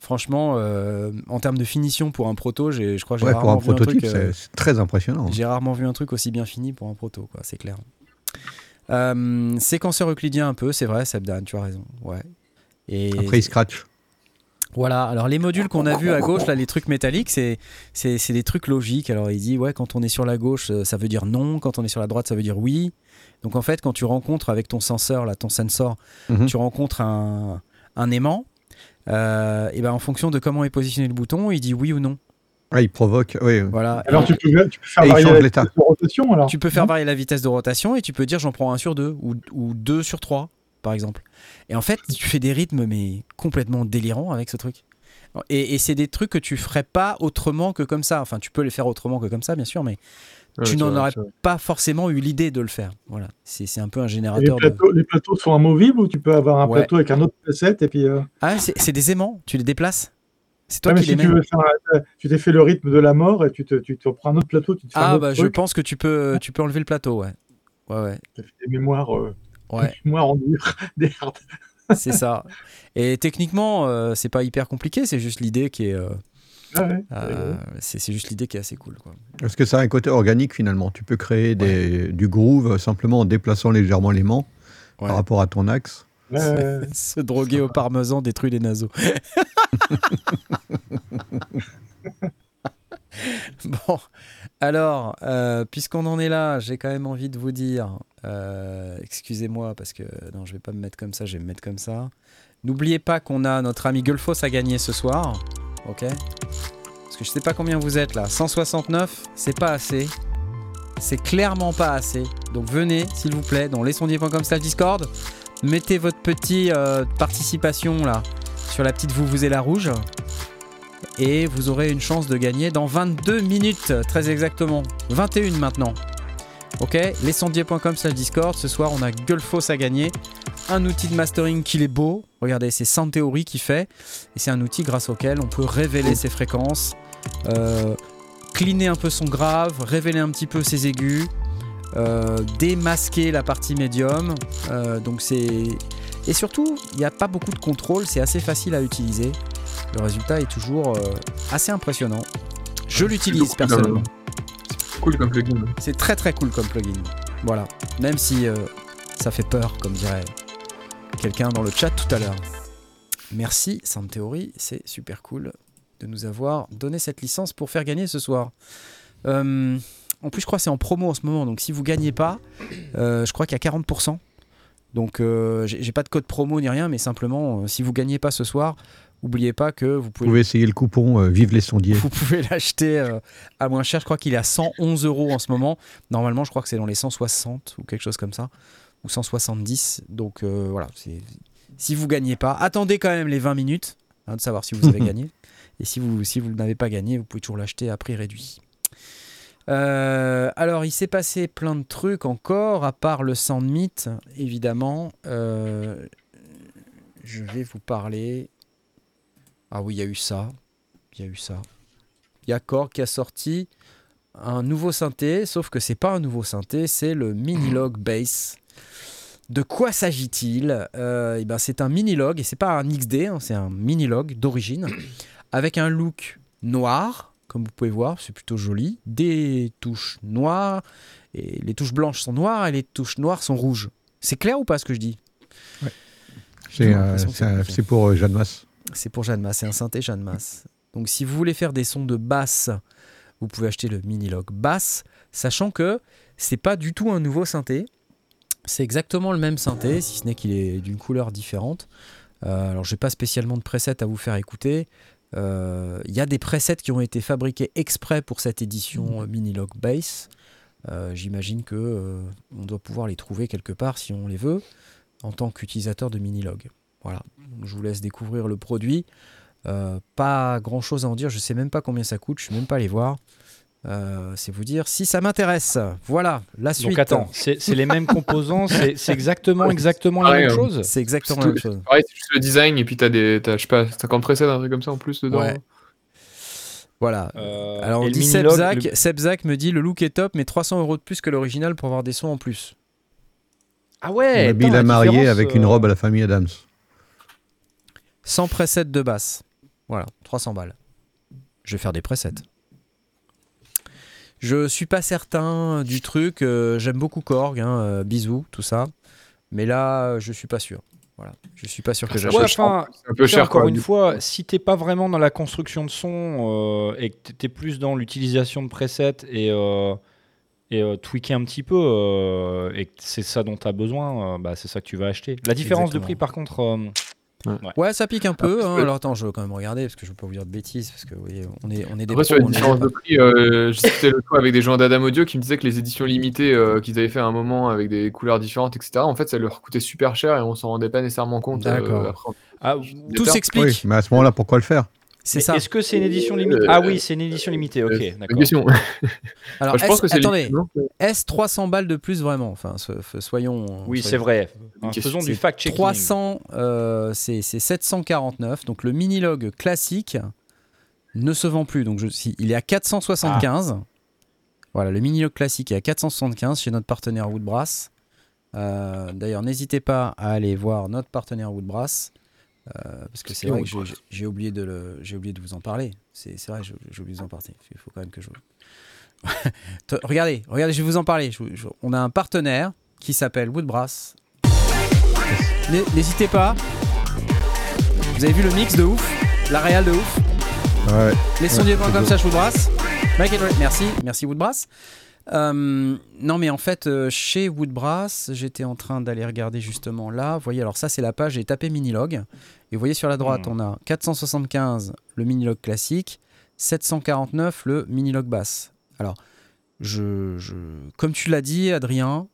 Franchement, euh, en termes de finition pour un proto, j'ai- je crois que j'ai Ouais, pour rarement un vu un prototype, truc. euh, c'est très impressionnant. j'ai rarement vu un truc aussi bien fini pour un proto, quoi. C'est clair. Euh, séquenceur euclidien un peu, c'est vrai, Sebdan, tu as raison. Ouais. Et Après, il scratch. Voilà. Alors les modules qu'on a vus à gauche, là, les trucs métalliques, c'est c'est c'est des trucs logiques. Alors il dit ouais, quand on est sur la gauche, euh, ça veut dire non. Quand on est sur la droite, ça veut dire oui. Donc en fait, quand tu rencontres avec ton senseur, là, ton sensor, Mhm. tu rencontres un, un aimant. euh, et ben en fonction de comment est positionné le bouton, il dit oui ou non. Ouais, il provoque. Oui, Voilà. Alors tu peux, tu peux faire varier la vitesse de rotation alors Tu peux faire varier la vitesse de rotation et tu peux dire j'en prends un sur deux ou, ou deux sur trois, par exemple. Et en fait, tu fais des rythmes mais complètement délirants avec ce truc. Et, et c'est des trucs que tu ferais pas autrement que comme ça. Enfin, tu peux les faire autrement que comme ça, bien sûr, mais Ouais, tu n'en aurais pas forcément eu l'idée de le faire. Voilà, c'est un peu un Et les, générateur de. plateaux, les plateaux sont amovibles ou tu peux avoir un Ouais. plateau avec un autre preset et puis. euh, Ah, c'est c'est des aimants, tu les déplaces C'est toi mais qui si les tu veux faire, tu t'es fait le rythme de la mort et tu te, tu te prends un autre plateau, tu te fais un Ah, bah je pense que tu peux, tu peux enlever le plateau, ouais. Ouais, ouais. tu fais des mémoires, euh, Ouais. mémoires en dur, des hard. C'est ça. Et techniquement, euh, c'est pas hyper compliqué, c'est juste l'idée qui est. euh, Ah ouais, euh, c'est c'est juste l'idée qui est assez cool. Quoi. Parce que ça a un côté organique finalement. Tu peux créer des, du groove simplement en déplaçant légèrement l'aimant Ouais. par rapport à ton axe. Se droguer au parmesan détruit les naseaux. bon, alors, euh, puisqu'on en est là, j'ai quand même envie de vous dire, euh, excusez-moi parce que non, je vais pas me mettre comme ça, je vais me mettre comme ça. N'oubliez pas qu'on a notre ami Gulfos à gagner ce soir, ok? Parce que je sais pas combien vous êtes là, 169, c'est pas assez. C'est clairement pas assez. Donc venez, s'il vous plaît, dans lesondiers.com slash Discord. Mettez votre petit euh, participation là sur la petite vous vous et la rouge. Et vous aurez une chance de gagner dans 22 minutes, très exactement. 21 maintenant. Ok Lescendier.com slash Discord. Ce soir, on a Gulfos à gagner. Un outil de mastering qu'il est beau. Regardez, c'est Sound Theory qui fait. Et c'est un outil grâce auquel on peut révéler ses fréquences, euh, cleaner un peu son grave, révéler un petit peu ses aigus, euh, démasquer la partie médium. Euh, donc c'est et surtout, il n'y a pas beaucoup de contrôle, c'est assez facile à utiliser. Le résultat est toujours euh, assez impressionnant. Je l'utilise personnellement. Cool comme plugin. C'est très très cool comme plugin. Voilà. Même si euh, ça fait peur, comme dirait quelqu'un dans le chat tout à l'heure. Merci, Sound Theory. C'est super cool de nous avoir donné cette licence pour faire gagner ce soir. Euh, en plus, je crois que c'est en promo en ce moment. Donc, si vous gagnez pas, euh, je crois qu'il y a 40%. Donc, j'ai pas de code promo ni rien, mais simplement, si vous gagnez pas ce soir, oubliez pas que vous Vous pouvez essayer le coupon euh, Vive les sondiers. vous pouvez l'acheter euh, à moins cher. Je crois qu'il est à 111 euros en ce moment. Normalement, je crois que c'est dans les 160 ou quelque chose comme ça. Ou 170. Donc euh, voilà. Si vous gagnez pas, attendez quand même les 20 minutes hein, de savoir si vous avez gagné. Et si vous, si vous n'avez pas gagné, vous pouvez toujours l'acheter à prix réduit. Euh, alors, il s'est passé plein de trucs encore, à part le Sand Myth, évidemment. Euh, je vais vous parler. Ah oui, il y a eu ça. Il y a eu ça. Il y a Korg qui a sorti un nouveau synthé, sauf que c'est pas un nouveau synthé, c'est le Minilog Bass. De quoi s'agit-il? Euh, eh ben, C'est un Minilog, et c'est pas un XD, hein, c'est un Minilog d'origine, avec un look noir, comme vous pouvez voir, c'est plutôt joli, des touches noires, et les touches blanches sont noires, et les touches noires sont rouges. C'est clair ou pas ce que je dis? C'est euh, que c'est pour euh, Jeanne Masse. C'est pour Jeanne Masse, c'est un synthé Jeanne Masse. Donc si vous voulez faire des sons de basse, vous pouvez acheter le Minilog basse, sachant que c'est pas du tout un nouveau synthé. C'est exactement le même synthé, si ce n'est qu'il est d'une couleur différente. Euh, alors j'ai pas spécialement de preset à vous faire écouter. Euh, Il y a des presets qui ont été fabriqués exprès pour cette édition euh, Minilog Bass. Euh, J'imagine que on doit pouvoir les trouver quelque part si on les veut en tant qu'utilisateur de Minilog. Voilà, Donc, je vous laisse découvrir le produit. Euh, pas grand chose à en dire, je sais même pas combien ça coûte, je suis même pas allé voir. Euh, c'est vous dire si ça m'intéresse. Voilà, la suite. Donc attends, c'est c'est les mêmes composants, c'est c'est exactement, exactement la Pareil, même chose C'est exactement C'est la même chose. Pareil, c'est juste le design et puis t'as des, t'as, je sais pas, 50 presets, un truc comme ça en plus dedans. Ouais. Voilà. Euh, Alors on dit Minilog, Sebzak, le- Sebzak me dit le look est top, mais 300 euros de plus que l'original pour avoir des sons en plus. Ah ouais attends, a marié avec une robe à la famille Adams. Sans preset de basse. Voilà, 300 balles. Je vais faire des presets. Je suis pas certain du truc. euh, J'aime beaucoup Korg, hein, euh, bisous, tout ça. Mais là, je suis pas sûr. Voilà, je suis pas sûr que Ça j'achète. Ouais, enfin, C'est un peu cher encore quoi. une du fois, si t'es pas vraiment dans la construction de son euh, et que t'es plus dans l'utilisation de presets et, euh, et euh, tweaker un petit peu euh, et que c'est ça dont t'as besoin, euh, bah, c'est ça que tu vas acheter. La différence de prix, par contre, Ouais, ça pique un peu. Ah, hein. Alors attends, je veux quand même regarder parce que je veux pas vous dire de bêtises parce que vous voyez, on est, on est des Après, pros, sur différence de prix, euh, discuté le coup avec des gens d'Adam Audio qui me disaient que les éditions limitées euh, qu'ils avaient fait à un moment avec des couleurs différentes, etc., en fait, ça leur coûtait super cher et on s'en rendait pas nécessairement compte. euh, D'accord. après. ah, Tout s'explique. Oui, mais à ce moment-là, pourquoi le faire? C'est ça. Est-ce que c'est une édition limitée Euh, Ah oui, c'est une édition limitée. Ok, Euh, d'accord. question. Alors, Enfin, je pense est-ce- que c'est attendez, est-ce 300 balles de plus vraiment? Enfin, soyons. Oui, soyons- c'est vrai. Hein, faisons du fact-checking. 300, euh, c'est c'est 749. Donc le Minilog classique ne se vend plus. Donc il est à 475. Voilà, le Minilog classique est à 475 chez notre partenaire Woodbrass. Euh, D'ailleurs, n'hésitez pas à aller voir notre partenaire Woodbrass. Euh, parce que c'est vrai que Woodbrass. j'ai- oublié, de le- j'ai oublié de vous en parler. C'est c'est vrai, j'ai j'ai oublié de vous en parler. Il faut quand même que je. Regardez, regardez, je vais vous en parler. Je vous- je- on a un partenaire qui s'appelle Woodbrass. N'hé- N'hésitez pas. Vous avez vu le mix de ouf? La réal de ouf? Ouais. Les sondiers.com Woodbrass. Make it right. Merci, merci Woodbrass. Euh, non mais en fait euh, chez Woodbrass j'étais en train d'aller regarder justement là. Vous voyez alors ça c'est la page j'ai tapé Minilog. Et vous voyez sur la droite Hmm. on a 475 le Minilog classique 749 le Minilog basse. Alors je, je- comme tu l'as dit Adrien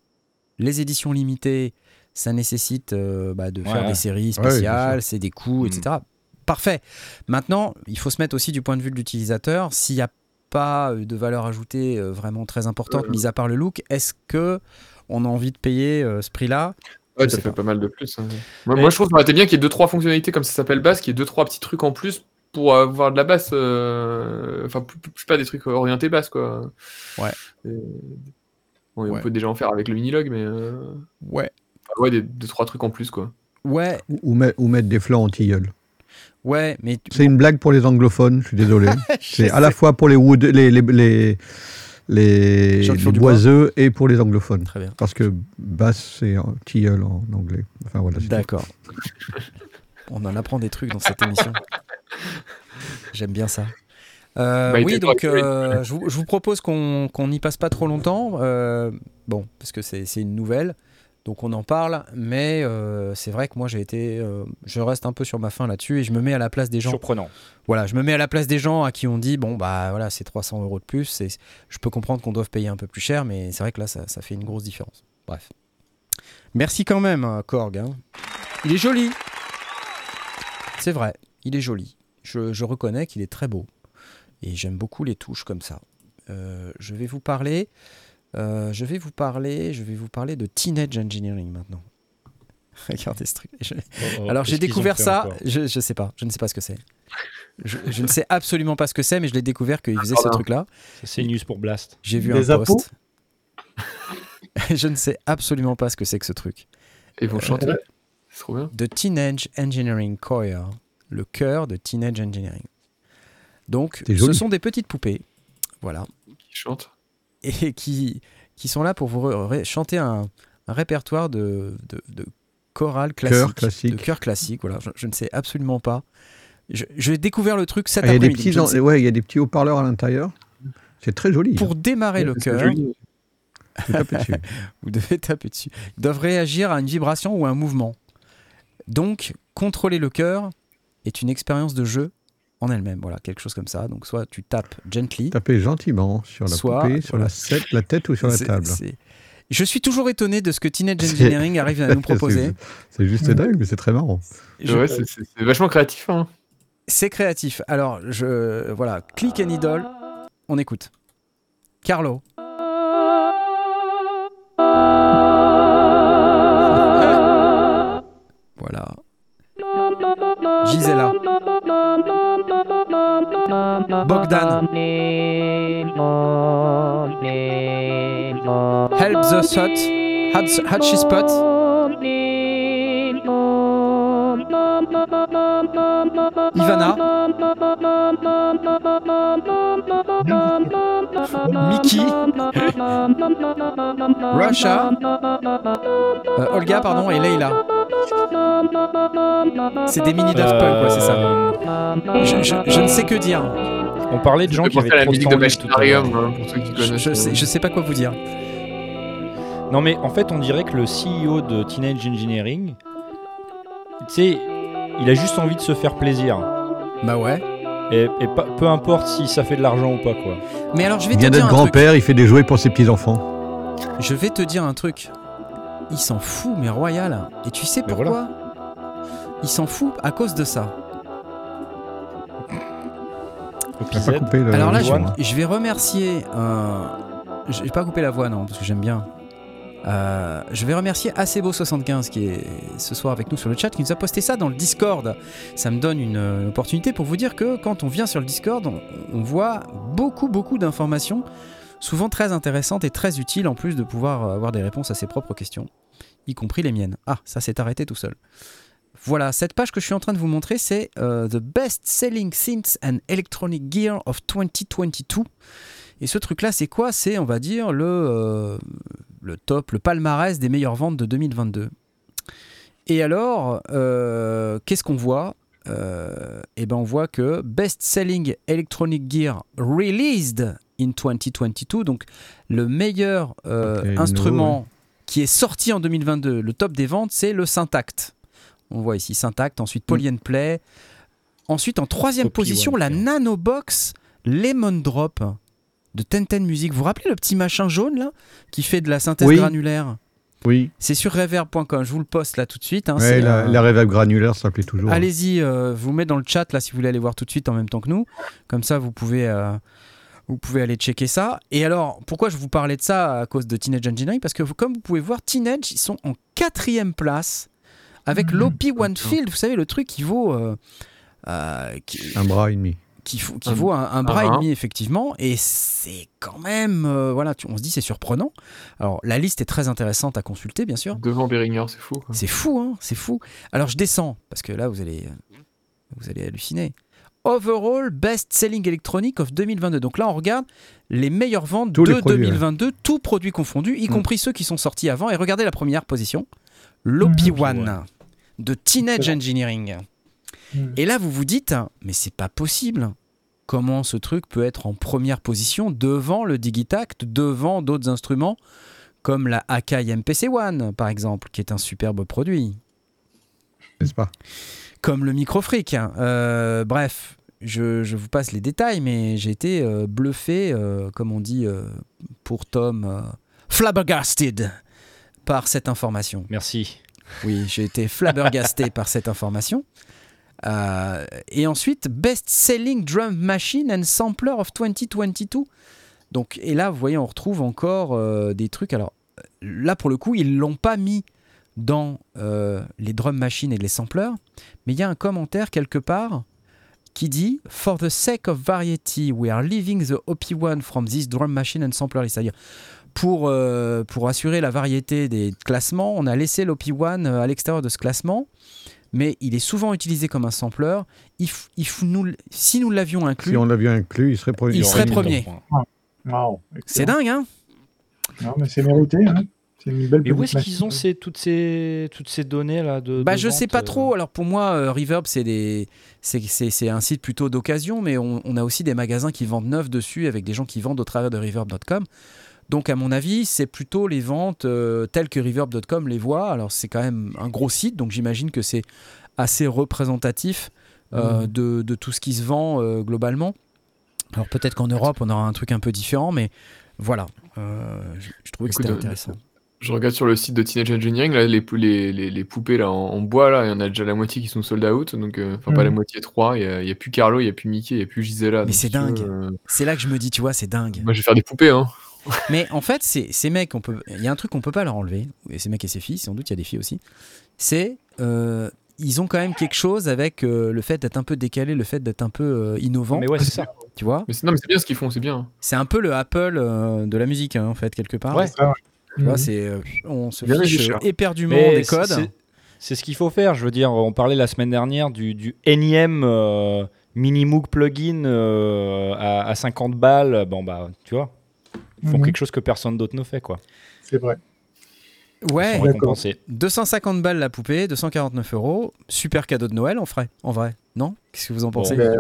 les éditions limitées ça nécessite euh, bah, de faire des séries spéciales c'est des coûts Hmm. etc parfait. Maintenant il faut se mettre aussi du point de vue de l'utilisateur. S'il n'y a pas euh, de valeur ajoutée euh, vraiment très importante, mis à part le look, est-ce que on a envie de payer euh, ce prix-là? Ouais, ça fait pas. pas mal de plus. hein. Moi, je trouve que ça aurait été bien qu'il y ait deux trois fonctionnalités comme ça s'appelle basse, qu'il y ait deux trois petits trucs en plus pour avoir de la basse. euh, Enfin, plus- plus- je sais pas, des trucs orientés basse, quoi. Ouais. Et- Bon, et Ouais. on peut déjà en faire avec le minilog, mais euh, Ouais. enfin, ouais, des, deux trois trucs en plus, quoi. Ouais, Ou, ou met- ou mettre des flancs en tilleul. Ouais, mais C'est une blague pour les anglophones, je suis désolé. C'est à la fois pour les, wood, les, les, les, les, boiseux et pour les anglophones. Très bien. Parce que basse, c'est tilleul en anglais. Enfin voilà. D'accord. on en apprend des trucs dans cette émission. J'aime bien ça. Euh, Bah, oui, donc euh, je, vous, je vous propose qu'on qu'on n'y passe pas trop longtemps. euh, bon, parce que c'est c'est une nouvelle, donc on en parle. Mais euh, c'est vrai que moi j'ai été, euh, je reste un peu sur ma faim là-dessus et je me mets à la place des gens. Surprenant. Voilà, je me mets à la place des gens à qui on dit bon bah voilà c'est 300 euros de plus. Je peux comprendre qu'on doive payer un peu plus cher, mais c'est vrai que là ça, ça fait une grosse différence. Bref. Merci quand même hein, Korg. hein. Il est joli. C'est vrai, il est joli. Je, je reconnais qu'il est très beau et j'aime beaucoup les touches comme ça. Euh, je vais vous parler. Euh, je vais vous parler. Je vais vous parler de Teenage Engineering maintenant. Regardez ce truc. Je- Oh, alors j'ai découvert ça, je, je sais pas, je ne sais pas ce que c'est. Je, je ne sais absolument pas ce que c'est, mais je l'ai découvert qu'ils faisaient ce truc-là. C'est news pour Blast. J'ai vu Des un post. je ne sais absolument pas ce que c'est que ce truc. Et ils vont chanter. C'est trop bien. The Teenage Engineering Choir, le chœur de Teenage Engineering. Donc, ce sont des petites poupées, voilà, Qui chantent. Et qui, qui sont là pour vous chanter un, un répertoire de, de, de chorale classique, classique. de chœur classique. Voilà, je, je ne sais absolument pas Je- J'ai découvert le truc cet Ah, Il y a des après-midi. ouais, il y a des petits haut-parleurs à l'intérieur. C'est très joli. Pour démarrer le cœur, dessus. vous devez taper dessus. Ils doivent réagir à une vibration ou à un mouvement. Donc, contrôler le cœur est une expérience de jeu en elle-même. Voilà, quelque chose comme ça. Donc, soit tu tapes gently, Tapez gentiment sur la Soit- poupée, sur la, set- la tête ou sur la table. Je suis toujours étonné de ce que Teenage Engineering arrive à nous proposer. C'est juste dingue, mais c'est très marrant. Je- Ouais, c'est- c'est c'est vachement créatif. Hein. C'est créatif. Alors, je voilà, click and idol. On écoute. Carlo. Gisela. Bogdan. Help the Sut. Hatch- Ivana. Mickey. Russia. Euh, Olga, pardon, et Leila. C'est des mini Daft Punk, ouais, c'est ça. Je, je- je ne sais que dire. On parlait de gens qui fait avaient la trop de musique de libre tout à l'heure. Machinarium, hein, pour ceux qui Je, je sais, je sais pas quoi vous dire. Non, mais en fait, on dirait que le CEO de Teenage Engineering, tu sais, il a juste envie de se faire plaisir. Bah ouais. Et, peu importe si ça fait de l'argent ou pas, quoi. Mais alors, je vais Il te vient dire d'être un truc. grand-père, il fait des jouets pour ses petits-enfants. Je vais te dire un truc. Il s'en fout, mais royal. Et tu sais Mais pourquoi Il s'en fout à cause de ça. T'as pas coupé le- Alors là, je, hein. je vais remercier. Euh, je vais pas couper la voix, non, parce que j'aime bien. Euh, je vais remercier Acebo75 qui est ce soir avec nous sur le chat, qui nous a posté ça dans le Discord. Ça me donne une, euh, opportunité pour vous dire que quand on vient sur le Discord, on, voit beaucoup, beaucoup d'informations, souvent très intéressantes et très utiles, en plus de pouvoir euh, avoir des réponses à ses propres questions, y compris les miennes. Ah, ça s'est arrêté tout seul. Voilà, cette page que je suis en train de vous montrer, c'est The Best Selling Synths and Electronic Gear of 2022. Et ce truc-là, c'est quoi? C'est, on va dire, le, le top, le palmarès des meilleures ventes de 2022. Et alors, euh, qu'est-ce qu'on voit? Euh, Eh ben, on voit que Best Selling Electronic Gear Released in 2022, donc le meilleur euh, instrument qui est sorti en 2022, le top des ventes, c'est le Syntact. On voit ici Syntact, ensuite Poly and Play. Ensuite, en troisième Copy position, One la Play. Nanobox Lemon Drop de Tenten Music. Vous vous rappelez le petit machin jaune là qui fait de la synthèse Oui. granulaire Oui, C'est sur reverb.com. Je vous le poste là tout de suite. hein. ouais, C'est, la, euh, la reverb granulaire s'appelait toujours. Allez-y, euh, vous mets dans le chat là si vous voulez aller voir tout de suite en même temps que nous. Comme ça, vous pouvez, euh, vous pouvez aller checker ça. Et alors, pourquoi je vous parlais de ça à cause de Teenage Engineering Parce que comme vous pouvez voir, Teenage, ils sont en quatrième place avec l'OP One Field. Vous savez, le truc qui vaut. qui, Un bras et demi. Qui, Un- vaut un, un bras et un. demi effectivement. Et c'est quand même euh, voilà tu- on se dit c'est surprenant. Alors la liste est très intéressante à consulter bien sûr. Devant Behringer, c'est fou. c'est fou hein c'est fou. Alors je descends parce que là vous allez vous allez halluciner. Overall best selling electronic of 2022 donc là on regarde les meilleures ventes Tous de les produits, 2022 tous produits confondus y Mm. compris ceux qui sont sortis avant. Et regardez la première position. l'OP One de Teenage. Engineering Et là, vous vous dites, mais c'est pas possible. Comment ce truc peut être en première position devant le Digitact, devant d'autres instruments comme la Akai MPC One, par exemple, qui est un superbe produit, N'est-ce pas? Comme le Microfreak. hein. Euh, bref, je, je vous passe les détails, mais j'ai été euh, bluffé, euh, comme on dit euh, pour Tom, euh, flabbergasted par cette information. Merci. Oui, j'ai été flabbergasté par cette information. Euh, et ensuite, Best Selling Drum Machine and Sampler of 2022. Donc, et là, vous voyez, on retrouve encore euh, des trucs. Alors, là, pour le coup, ils l'ont pas mis dans euh, les drum machines et les samplers, mais il y a un commentaire quelque part qui dit For the sake of variety, we are leaving the OP1 from this drum machine and sampler. C'est-à-dire, pour, pour assurer la variété des classements, on a laissé l'OP1 à l'extérieur de ce classement, mais il est souvent utilisé comme un sampler. Il f- il f- nous, si nous l'avions inclus, Si on l'avait inclus, il serait premier. Il serait premier. Wow, c'est dingue, hein Non, mais c'est mérité. Hein. C'est une belle Mais où est-ce qu'ils ont ces, toutes, ces, toutes ces données là de, Bah, de je sais vente, pas euh, trop. Alors pour moi, euh, Reverb, c'est des, c'est, c'est, c'est un site plutôt d'occasion, mais on, on a aussi des magasins qui vendent neuf dessus avec des gens qui vendent au travers de Reverb.com. Donc à mon avis, c'est plutôt les ventes euh, telles que Reverb.com les voit. Alors c'est quand même un gros site, donc j'imagine que c'est assez représentatif euh, de, de tout ce qui se vend euh, globalement. Alors peut-être qu'en Europe, on aura un truc un peu différent, mais voilà. Euh, je, je trouvais que c'était euh, intéressant. Je regarde sur le site de Teenage Engineering, là, les, pou- les, les, les poupées là, en, en bois, là, il y en a déjà la moitié qui sont sold out, donc, euh, enfin pas la moitié, trois, il y a, plus Carlo, il y a plus Mickey, il y a plus Gisela. Mais c'est dingue. euh, C'est là que je me dis, tu vois, c'est dingue. moi je vais faire des poupées, hein. Mais en fait, c'est- ces mecs, on peut, il y a un truc qu'on peut pas leur enlever, et ces mecs et ces filles, sans doute il y a des filles aussi, c'est euh, ils ont quand même quelque chose avec euh, le fait d'être un peu décalé, le fait d'être un peu euh, innovant, Mais ouais, c'est ça. tu vois? Mais c'est- non, mais c'est bien ce qu'ils font, c'est bien. C'est un peu le Apple euh, de la musique, hein, en fait, quelque part. Ouais. Ouais. Tu vois, Mhm. c'est, euh, on se Bien fiche hein. éperdument Mais des c'est- codes. c'est- C'est ce qu'il faut faire. Je veux dire, on parlait la semaine dernière du, du énième euh, Minimoog plugin euh, à, à 50 balles. Bon, bah, tu vois, ils font Mhm. quelque chose que personne d'autre ne fait, quoi. C'est vrai. Ouais, Ils sont D'accord. récompensés. 250 balles la poupée, 249 euros, super cadeau de Noël en vrai, en vrai, non? Qu'est-ce que vous en pensez? Ben.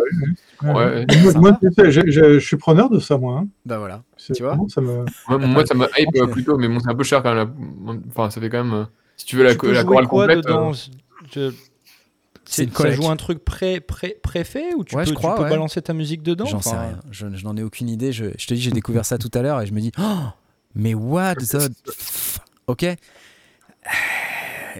Ouais. Moi, je, je- je suis preneur de ça, moi. hein. Bah voilà. Tu vois? vraiment, ça me... Moi, moi, ça me hype euh, plutôt, mais bon, c'est un peu cher quand même. la- Enfin, ça fait quand même. euh, Si tu veux la, Tu la chorale quoi complète. dedans? euh, Je- C'est une Ça joue un truc pré, pré, préfait ou tu Ouais, peux, je crois, tu peux ouais. balancer ta musique dedans J'en sais rien, je, je n'en ai aucune idée. Je, je te dis, j'ai découvert ça tout à l'heure et je me dis, oh, mais what the Ok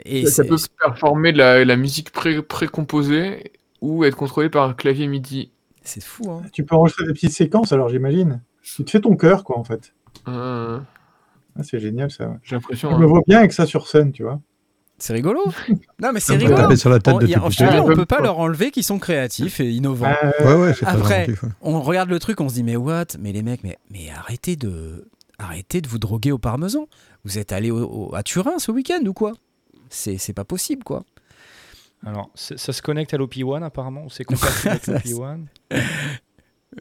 Et ça peut performer de la, la musique pré- précomposée ou être contrôlé par un clavier MIDI. c'est fou, hein Tu peux enregistrer des petites séquences, alors j'imagine. Tu te fais ton cœur, quoi, en fait. Euh, Ah, c'est génial, ça. J'ai l'impression. Je hein. me vois bien avec ça sur scène, tu vois. C'est rigolo. Non, mais c'est rigolo. taper sur la tête On, de a- on peut pas leur enlever qu'ils sont créatifs et innovants. Euh, Ouais, ouais, Après, inventif. ouais. On regarde le truc, on se dit, mais what? Mais les mecs, mais, mais arrêtez de arrêtez de vous droguer au parmesan. Vous êtes allé au- au- à Turin ce week-end ou quoi? C'est c'est pas possible, quoi. Alors, ça se connecte à l'OP1 apparemment ou c'est compatible avec l'OP1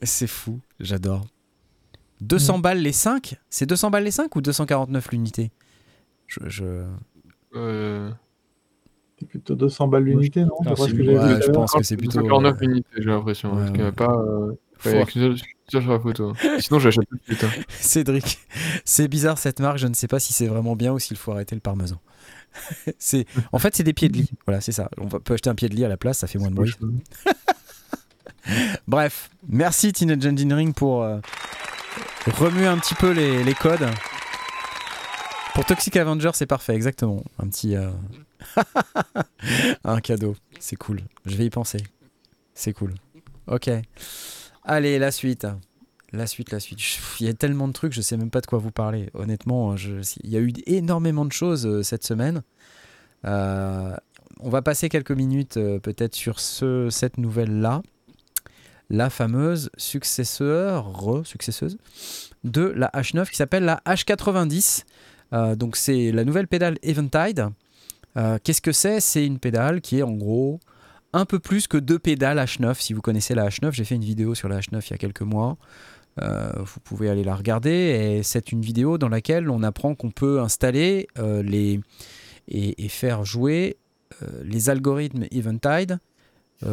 C'est fou, j'adore. 200 balles les 5 C'est 200 balles les 5 ou 249 l'unité? Je, je... Euh, C'est plutôt 200 balles l'unité, non que Ouais, je pense que c'est plutôt. 249 euh, unités, j'ai l'impression. ouais, parce qu'il n'y a ouais. pas. Euh... Sur la photo. Sinon, j'achète tout de suite. hein. Cédric, c'est bizarre cette marque, je ne sais pas si c'est vraiment bien ou s'il faut arrêter le parmesan. c'est en fait c'est des pieds de lit. Voilà, c'est ça. On peut acheter un pied de lit à la place, ça fait moins de bruit. Bref, merci Teenage Engineering pour euh, remuer un petit peu les, les codes. Pour Toxic Avenger, c'est parfait, exactement. Un petit euh, un cadeau, c'est cool. Je vais y penser. C'est cool. Ok. Allez, la suite. La suite, la suite. Il y a tellement de trucs, je sais même pas de quoi vous parler. Honnêtement, je- il y a eu énormément de choses euh, cette semaine. Euh, on va passer quelques minutes euh, peut-être sur ce, cette nouvelle-là. La fameuse successeur, re-successeuse, de la H9 qui s'appelle la H90. Euh, donc c'est la nouvelle pédale Eventide. Euh, Qu'est-ce que c'est? C'est une pédale qui est en gros un peu plus que deux pédales H9. Si vous connaissez la H9, j'ai fait une vidéo sur la H9 il y a quelques mois. Euh, vous pouvez aller la regarder. Et c'est une vidéo dans laquelle on apprend qu'on peut installer les, et, faire jouer les algorithmes Eventide,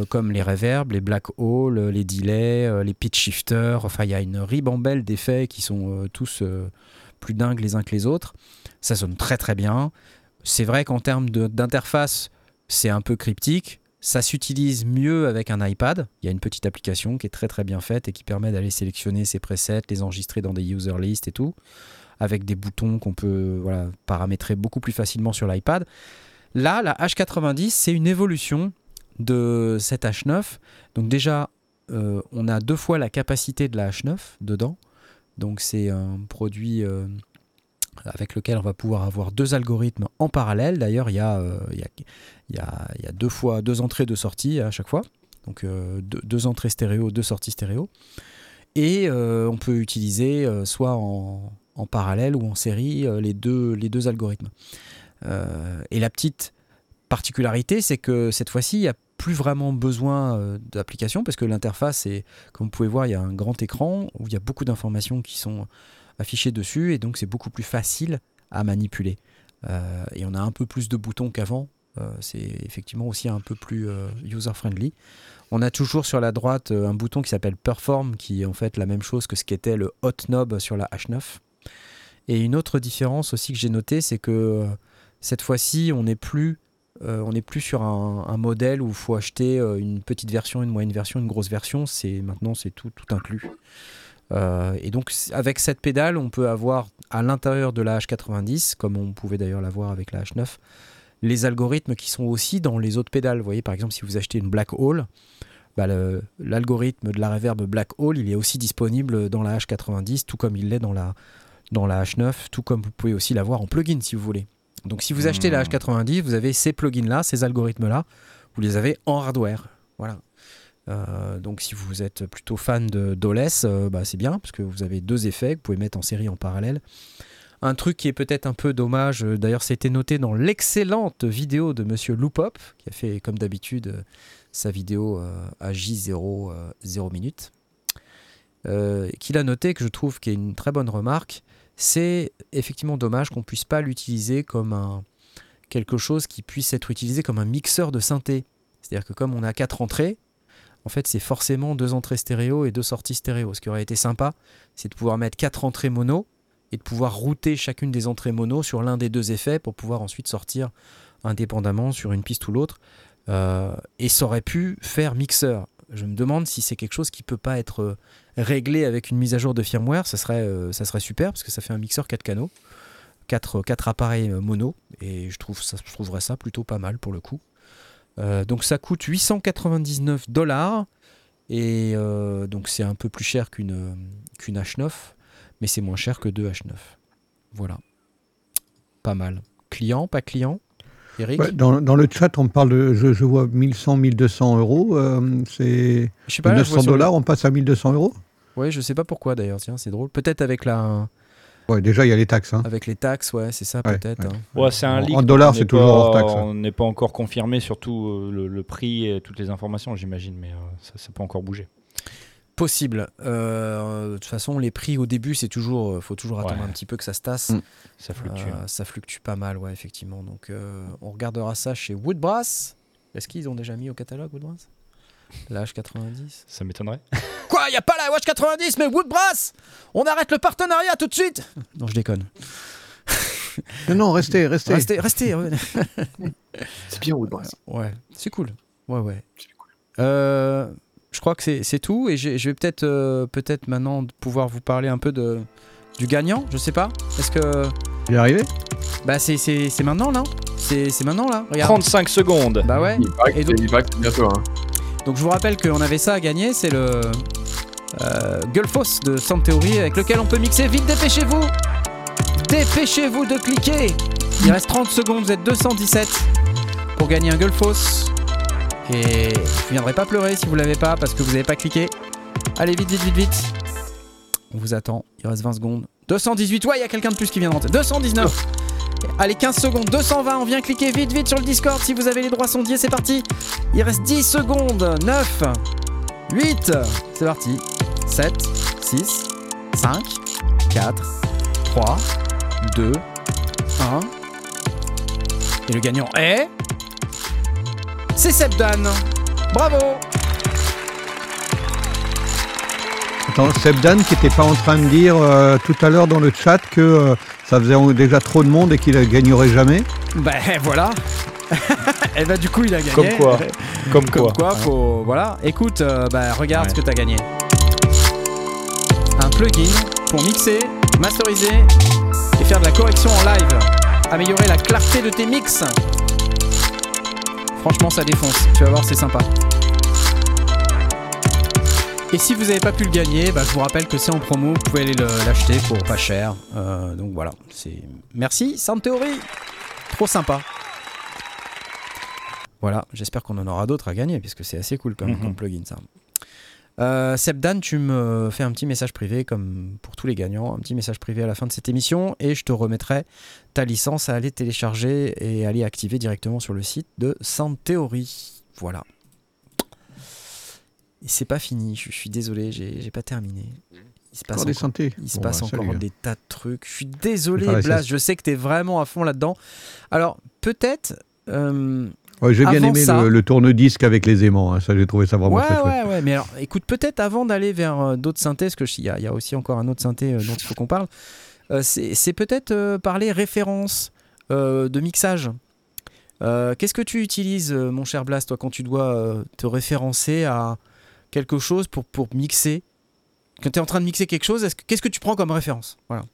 comme les reverbs, les black hole, les delays, les pitch shifters. Enfin, il y a une ribambelle d'effets qui sont tous plus dingues les uns que les autres. Ça sonne très très bien. C'est vrai qu'en termes d'interface, c'est un peu cryptique. Ça s'utilise mieux avec un iPad. Il y a une petite application qui est très très bien faite et qui permet d'aller sélectionner ses presets, les enregistrer dans des user lists et tout, avec des boutons qu'on peut voilà, paramétrer beaucoup plus facilement sur l'iPad. Là, la H90, c'est une évolution de cette H9. Donc déjà, euh, on a deux fois la capacité de la H9 dedans. Donc c'est un produit euh, avec lequel on va pouvoir avoir deux algorithmes en parallèle. D'ailleurs, il y, a, euh, y, a, y, a, deux fois deux entrées, deux sorties à chaque fois. Donc euh, deux, entrées stéréo, deux sorties stéréo. Et on peut utiliser soit en, en parallèle ou en série les, deux, les deux algorithmes. Et la petite particularité, c'est que cette fois-ci, il n'y a plus vraiment besoin euh, d'application parce que l'interface est, comme vous pouvez voir, il y a un grand écran où il y a beaucoup d'informations qui sont affichées dessus et donc c'est beaucoup plus facile à manipuler. Euh, et on a un peu plus de boutons qu'avant. Euh, c'est effectivement aussi un peu plus user-friendly. On a toujours sur la droite un bouton qui s'appelle Perform, qui est en fait la même chose que ce qu'était le Hot Knob sur la H9. Et une autre différence aussi que j'ai notée, c'est que cette fois-ci, on n'est plus, euh, on n'est plus sur un, modèle où il faut acheter euh, une petite version, une moyenne version, une grosse version. C'est maintenant c'est tout, tout inclus. Euh, et donc avec cette pédale, on peut avoir à l'intérieur de la H90, comme on pouvait d'ailleurs l'avoir avec la H9, les algorithmes qui sont aussi dans les autres pédales. Vous voyez, par exemple, si vous achetez une Black Hole, bah, l'algorithme de la reverb Black Hole, il est aussi disponible dans la H90, tout comme il l'est dans la, dans la H9, tout comme vous pouvez aussi l'avoir en plugin si vous voulez. Donc si vous achetez la Hmm. H90, vous avez ces plugins-là, ces algorithmes-là, vous les avez en hardware. Voilà. Euh, donc si vous êtes plutôt fan de d'OLES, euh, bah, c'est bien, parce que vous avez deux effets que vous pouvez mettre en série en parallèle. Un truc qui est peut-être un peu dommage, euh, d'ailleurs c'était noté dans l'excellente vidéo de Monsieur Loopop, qui a fait comme d'habitude sa vidéo euh, à J0 euh, 0 minutes, qu'il a noté que je trouve qu'il est une très bonne remarque, c'est effectivement dommage qu'on puisse pas l'utiliser comme un quelque chose qui puisse être utilisé comme un mixeur de synthé. C'est-à-dire que comme on a quatre entrées, en fait c'est forcément deux entrées stéréo et deux sorties stéréo. Ce qui aurait été sympa, c'est de pouvoir mettre quatre entrées mono et de pouvoir router chacune des entrées mono sur l'un des deux effets pour pouvoir ensuite sortir indépendamment sur une piste ou l'autre. Euh, et ça aurait pu faire mixeur. Je me demande si c'est quelque chose qui peut pas être euh, réglé avec une mise à jour de firmware. Ça serait, euh, super parce que ça fait un mixeur 4 canaux, 4, quatre appareils euh, mono. Et je, trouverais ça plutôt pas mal pour le coup. Donc ça coûte 899 dollars. Et donc c'est un peu plus cher qu'une qu'une H9, mais c'est moins cher que deux H9. Voilà. Pas mal. Client, pas client? Eric Ouais, dans, dans le chat, on parle de, je, je vois 1100, 1200 euros. euh, c'est Je sais de pas, là, je vois 900 sur le- dollars, on passe à 1200 euros. Ouais, je sais pas pourquoi d'ailleurs, tiens, c'est drôle. Peut-être avec la Ouais, déjà il y a les taxes. hein. avec les taxes, ouais, c'est ça Ouais, peut-être. ouais. hein. Ouais, c'est un En- leak. en dollars, on n'est c'est toujours pas- hors taxe, hein. On n'est pas encore confirmé, surtout euh, le, le prix et toutes les informations, j'imagine, mais euh, ça, ça peut encore bouger. Possible. Euh, de toute façon, les prix au début, c'est toujours, euh, faut toujours attendre Ouais. un petit peu que ça se tasse. Mm. Ça fluctue. Euh, ça fluctue pas mal, ouais, effectivement. Donc, euh, on regardera ça chez Woodbrass. Est-ce qu'ils ont déjà mis au catalogue Woodbrass? La H90 Ça m'étonnerait. Quoi? Y a pas la Watch 90, mais Woodbrass On arrête le partenariat tout de suite Non, je déconne. Non, non, restez, restez. Restez, restez. C'est bien Woodbrass. Ouais, c'est cool. Ouais, ouais. Euh, je crois que c'est c'est tout et je vais peut-être euh, peut-être maintenant pouvoir vous parler un peu de du gagnant. Je sais pas. Est-ce que Il est arrivé? Bah c'est c'est c'est maintenant là C'est c'est maintenant là. Regarde. 35 secondes. Bah ouais. Il paraît que Et c'est donc- il paraît que c'est bientôt. Hein. Donc je vous rappelle qu'on avait ça à gagner, c'est le euh, Gullfoss de Sound Theory avec lequel on peut mixer. Vite, dépêchez-vous Dépêchez-vous de cliquer Il reste 30 secondes, vous êtes 217 pour gagner un Gullfoss. Et je viendrai pas pleurer si vous l'avez pas parce que vous n'avez pas cliqué. Allez, vite, vite, vite, vite On vous attend, il reste 20 secondes. 218, ouais, il y a quelqu'un de plus qui vient de rentrer. 219 Allez, 15 secondes, 220, on vient cliquer vite, vite sur le Discord si vous avez les droits sondiers, c'est parti il reste 10 secondes. 9, 8, c'est parti. 7, 6, 5, 4, 3, 2, 1. Et le gagnant est. C'est Sebdan. Bravo Attends, Sebdan qui n'était pas en train de dire euh, tout à l'heure dans le chat que euh, ça faisait déjà trop de monde et qu'il ne gagnerait jamais. Ben voilà Et bah du coup il a gagné. Comme quoi. Comme Comme quoi. quoi, faut. Voilà. Écoute, euh, bah, regarde ce que t'as gagné. Un plugin pour mixer, masteriser et faire de la correction en live. Améliorer la clarté de tes mix. Franchement, ça défonce. Tu vas voir, c'est sympa. Et si vous n'avez pas pu le gagner, bah, je vous rappelle que c'est en promo. Vous pouvez aller le- l'acheter pour pas cher. Euh, donc voilà. C'est merci, Sound Theory. Trop sympa. Voilà, j'espère qu'on en aura d'autres à gagner, puisque c'est assez cool comme, Mhm. comme plugin ça. Euh, Sebdan, tu me fais un petit message privé, comme pour tous les gagnants, un petit message privé à la fin de cette émission, et je te remettrai ta licence à aller télécharger et aller activer directement sur le site de Sound Theory. Voilà. Et c'est pas fini, je, suis désolé, j'ai pas terminé. Il se passe Encore des encore, synthés. il se Bon, passe bah, encore salut. des tas de trucs. Je suis désolé, sieste. Je sais que tu es vraiment à fond là-dedans. Alors, peut-être. euh, Ouais, j'ai bien aimé ça- le, le tourne-disque avec les aimants. hein. Ça, j'ai trouvé ça vraiment ouais, très chouette. ouais, ouais. Mais alors, écoute, peut-être avant d'aller vers euh, d'autres synthés, parce qu'il y, a- il y a aussi encore un autre synthé euh, dont il faut qu'on parle, euh, c'est peut-être euh, parler référence de mixage. Qu'est-ce que tu utilises, mon cher Blast, toi, quand tu dois te référencer à quelque chose pour, pour mixer? Quand tu es en train de mixer quelque chose, est-ce que- qu'est-ce que tu prends comme référence? Voilà.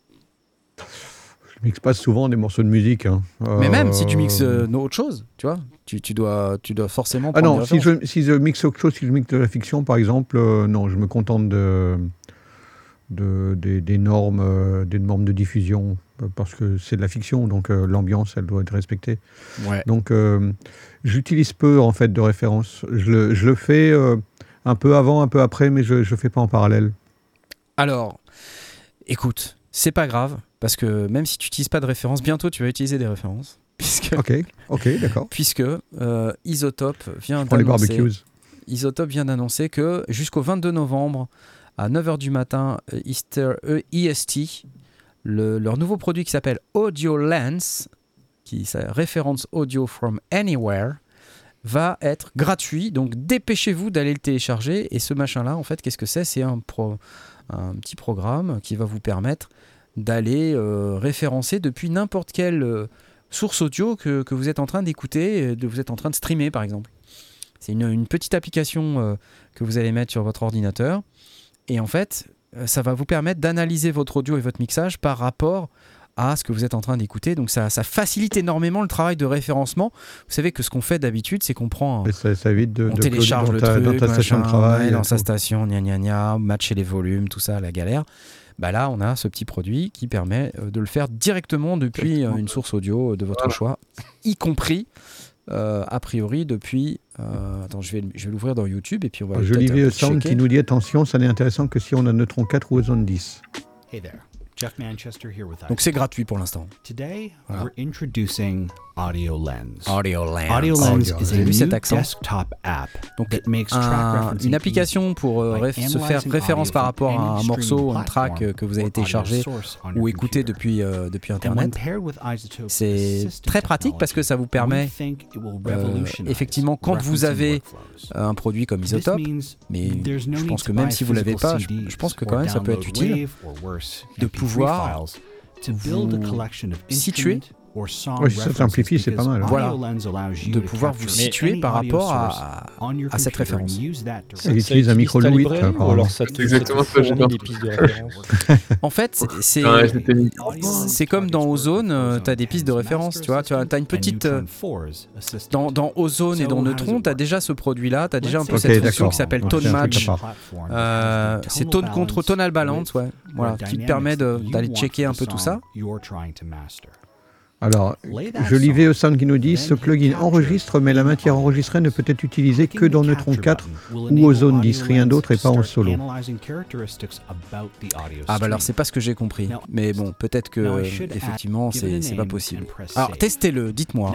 Je mixe pas souvent des morceaux de musique. hein. Mais même si tu mixes autre chose, tu vois, tu, tu dois, tu dois forcément Ah non, si références. je, si je mixe autre chose, si je mixe de la fiction, par exemple, euh, non, je me contente de, de- des, des normes, euh, des normes de diffusion, euh, parce que c'est de la fiction, donc euh, l'ambiance, elle doit être respectée. Ouais. Donc, euh, j'utilise peu, en fait, de références. Je le, je le fais euh, un peu avant, un peu après, mais je ne fais pas en parallèle. Alors, écoute, c'est pas grave, parce que même si tu n'utilises pas de référence, bientôt tu vas utiliser des références. Puisque, Ok, ok, d'accord. puisque euh, Isotope vient d'annoncer barbecues. Isotope vient d'annoncer que jusqu'au 22 novembre, à 9h du matin, euh, Easter, euh, EST, le- leur nouveau produit qui s'appelle Audio Lens, qui ça, référence audio from anywhere, va être gratuit. Donc dépêchez-vous d'aller le télécharger. Et ce machin-là, en fait, qu'est-ce que c'est? C'est un, pro- un petit programme qui va vous permettre d'aller euh, référencer depuis n'importe euh, source audio que, que vous êtes en train d'écouter, euh, de vous êtes en train de streamer par exemple. C'est une, une petite application euh, que vous allez mettre sur votre ordinateur. Et en fait, euh, ça va vous permettre d'analyser votre audio et votre mixage par rapport à ce que vous êtes en train d'écouter. Donc ça, ça facilite énormément le travail de référencement. Vous savez que ce qu'on fait d'habitude, c'est qu'on prend... un- ça, ça évite de, on de télécharge dans le ta, truc, dans ta station de machin, travail. ouais, dans euh, sa station, gna gna gna, matcher les volumes, tout ça, la galère. Bah là, on a ce petit produit qui permet euh, de le faire directement depuis euh, une source audio de votre Voilà. choix, y compris euh, a priori depuis. euh, attends, je vais, je vais l'ouvrir dans YouTube et puis on va. Je lis un peu Sound qui nous dit attention, ça n'est intéressant que si on a Neutron 4 ou Ozone 10. Hey there, Jeff Manchester here with Donc c'est gratuit pour l'instant. Today, Voilà. we're introducing Audio Lens. Audio Lens. Audio Lens is a vu cet new accent. desktop app Donc, that makes track un- une application pour euh, se faire référence par rapport à un morceau, un track euh, que vous avez téléchargé ou écouté depuis, euh, depuis Internet. C'est très pratique parce que ça vous permet, euh, effectivement, quand vous avez. Un produit comme Isotope, mais je pense que même si vous l'avez physical pas, je, pense que quand même ça peut être utile de MP3 pouvoir vous situer si ça simplifie, c'est pas mal, hein. Voilà. De pouvoir vous situer par rapport à, à cette référence. directly. utilise un micro Louis, C'est exactement ça j'ai fournit bien des pistes de référence En fait, c'est c'est comme dans Ozone, tu as des pistes de référence, tu vois, tu as, une petite... euh, Dans, dans Ozone et dans Neutron, tu as déjà ce produit-là, tu as déjà un peu Ok, cette fonction qui s'appelle Tone Match. Euh, c'est tone control, tonal balance, ouais. Voilà, qui te permet d'aller checker un peu tout ça. Alors, je lis VO Sound qui nous dit ce plugin enregistre, mais la matière enregistrée ne peut être utilisée que dans Neutron 4 ou Ozone 10, rien d'autre et pas en solo. Ah bah alors c'est pas ce que j'ai compris. Mais bon, peut-être que effectivement c'est c'est pas possible. Alors testez-le, dites-moi.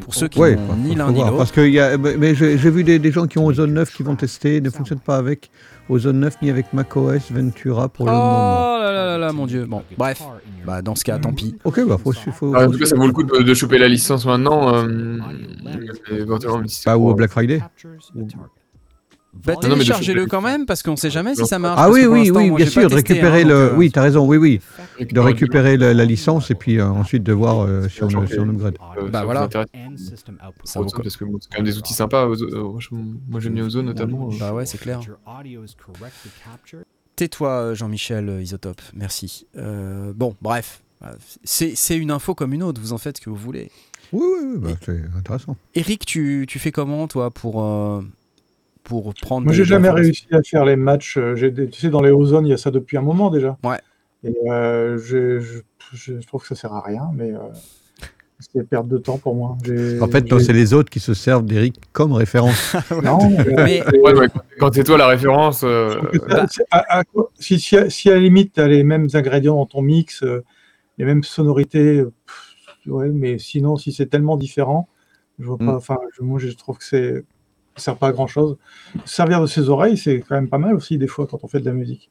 Pour ceux qui Ouais, n'ont ni l'un ni l'autre. Parce que y a, mais j'ai j'ai vu des, des gens qui ont Ozone 9 qui vont tester, ne fonctionne pas avec Ozone 9 ni avec macOS Ventura pour Oh le moment. là là là là, mon dieu. Bon, bref. Bah dans ce cas, tant pis. Ok, bah faut, faut, Ah, en tout cas, ça vaut le coup de, de choper la licence maintenant. Euh, ou pour- au Black Friday. Bah Non, mais de téléchargez-le quand même parce qu'on sait jamais si ça marche. Ah oui, oui, oui, moi, bien sûr, récupérer hein, le. euh, Oui, t'as raison, oui, oui. De Récupérer la, la licence et puis euh, ensuite de voir euh, si on, si on upgrade. euh, Bah ça voilà. Ça vaut parce que bon, c'est quand même des outils sympas. Euh, moi j'aime bien Ozone notamment. euh. Bah ouais, c'est clair. Tais-toi, Jean-Michel Isotope. Merci. Euh, bon, bref. C'est c'est une info comme une autre, vous en faites ce que vous voulez. Oui, oui, oui, bah, c'est intéressant. Eric, tu, tu fais comment, toi, pour, euh, pour prendre. Moi, j'ai jamais réussi à faire les matchs. euh, des- Tu sais, dans les Ozone, il y a ça depuis un moment déjà. Ouais. Et euh, je, je, je- je trouve que ça sert à rien, mais euh, c'est perte de temps pour moi. J'ai- En fait, c'est les autres qui se servent d'Eric comme référence. Non, euh, Mais- Ouais, ouais, quand- c'est toi la référence. euh, à- à quoi- si, si, à- si à la limite, tu as les mêmes ingrédients dans ton mix, euh, les mêmes sonorités, euh, pff, ouais, mais sinon, si c'est tellement différent, je vois pas. Mm. Enfin, je- moi, je trouve que c'est ça sert pas à grand chose. Servir de ses oreilles, c'est quand même pas mal aussi, des fois, quand on fait de la musique.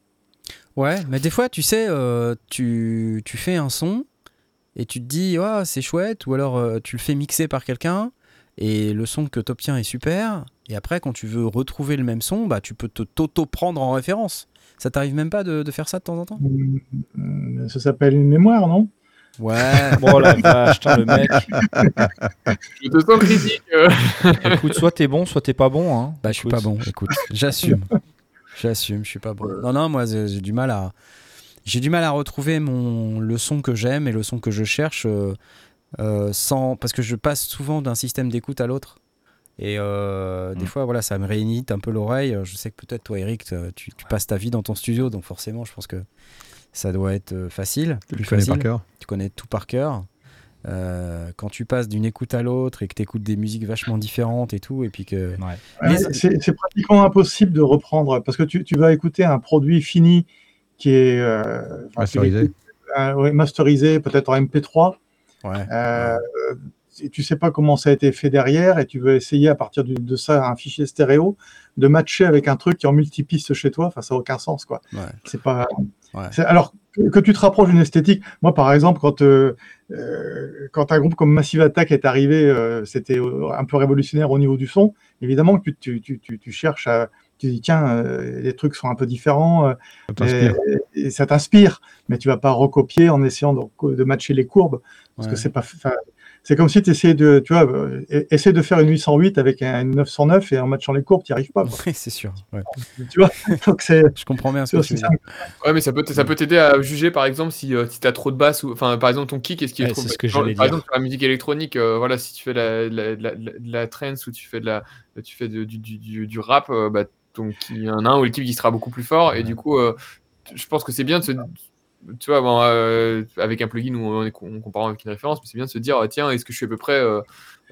Ouais, mais des fois, tu sais, euh, tu, tu fais un son et tu te dis, oh, c'est chouette, ou alors euh, tu le fais mixer par quelqu'un et le son que tu obtiens est super. Et après, quand tu veux retrouver le même son, bah, tu peux te t'auto-prendre en référence. Ça t'arrive même pas de, de faire ça de temps en temps? Ça s'appelle une mémoire, non? Ouais. Oh la vache, le mec. Je te sens critique. euh. Écoute, soit t'es bon, soit t'es pas bon. Hein. Bah, je suis pas bon, écoute, j'assume. J'assume, je suis pas bon. Non, non, moi, j'ai du mal à. J'ai du mal à retrouver mon, le son que j'aime et le son que je cherche euh, euh, sans. Parce que je passe souvent d'un système d'écoute à l'autre. Et euh, des Mm. fois, voilà, ça me réunit un peu l'oreille. Je sais que peut-être toi, Eric, tu passes ta vie dans ton studio, donc forcément, je pense que ça doit être euh, facile. Je plus connais par facile. cœur? Tu connais tout par cœur. Euh, quand tu passes d'une écoute à l'autre et que tu écoutes des musiques vachement différentes et tout, et puis que. Ouais. Les- C'est pratiquement impossible de reprendre parce que tu, tu vas écouter un produit fini qui est euh, Masterisé. euh, ouais, masterisé, peut-être en MP3. Ouais. Euh, et tu sais pas comment ça a été fait derrière et tu veux essayer à partir de ça un fichier stéréo de matcher avec un truc qui est en multipiste chez toi. Enfin, ça n'a aucun sens quoi. Ouais. C'est pas. Ouais. c'est- Alors que, que tu te rapproches d'une esthétique. Moi, par exemple, quand euh, euh, quand un groupe comme Massive Attack est arrivé, euh, c'était un peu révolutionnaire au niveau du son. Évidemment que tu, tu, tu, tu, tu cherches à tu dis tiens euh, les trucs sont un peu différents euh, Ça t'inspire. et, et ça t'inspire, mais tu vas pas recopier en essayant de, de matcher les courbes parce Ouais. que c'est pas. C'est comme si tu essayais de, tu vois, euh, essayer de faire une 808 avec un une 909 et en matchant les courbes, tu n'y arrives pas. Ouais, c'est sûr. ouais. tu vois, donc c'est Je comprends bien ce que tu veux dire. Ouais, mais ça peut ça peut t'aider à juger, par exemple, si, euh, si t'as trop de basse ou, enfin, par exemple, ton kick, est-ce qu'il est Ouais, trop c'est ce que par j'allais par dire. exemple, sur la musique électronique, euh, voilà, si tu fais la, la, la, la- de la trance ou tu fais de la, tu fais de- du, du, du, du rap, euh, bah, donc il y en a un ou l'équipe qui sera beaucoup plus fort, et du coup, euh, je pense que c'est bien de se, tu vois, bon, euh, avec un plugin où on est on compare avec une référence, mais c'est bien de se dire, euh, tiens, est-ce que je suis à peu près euh,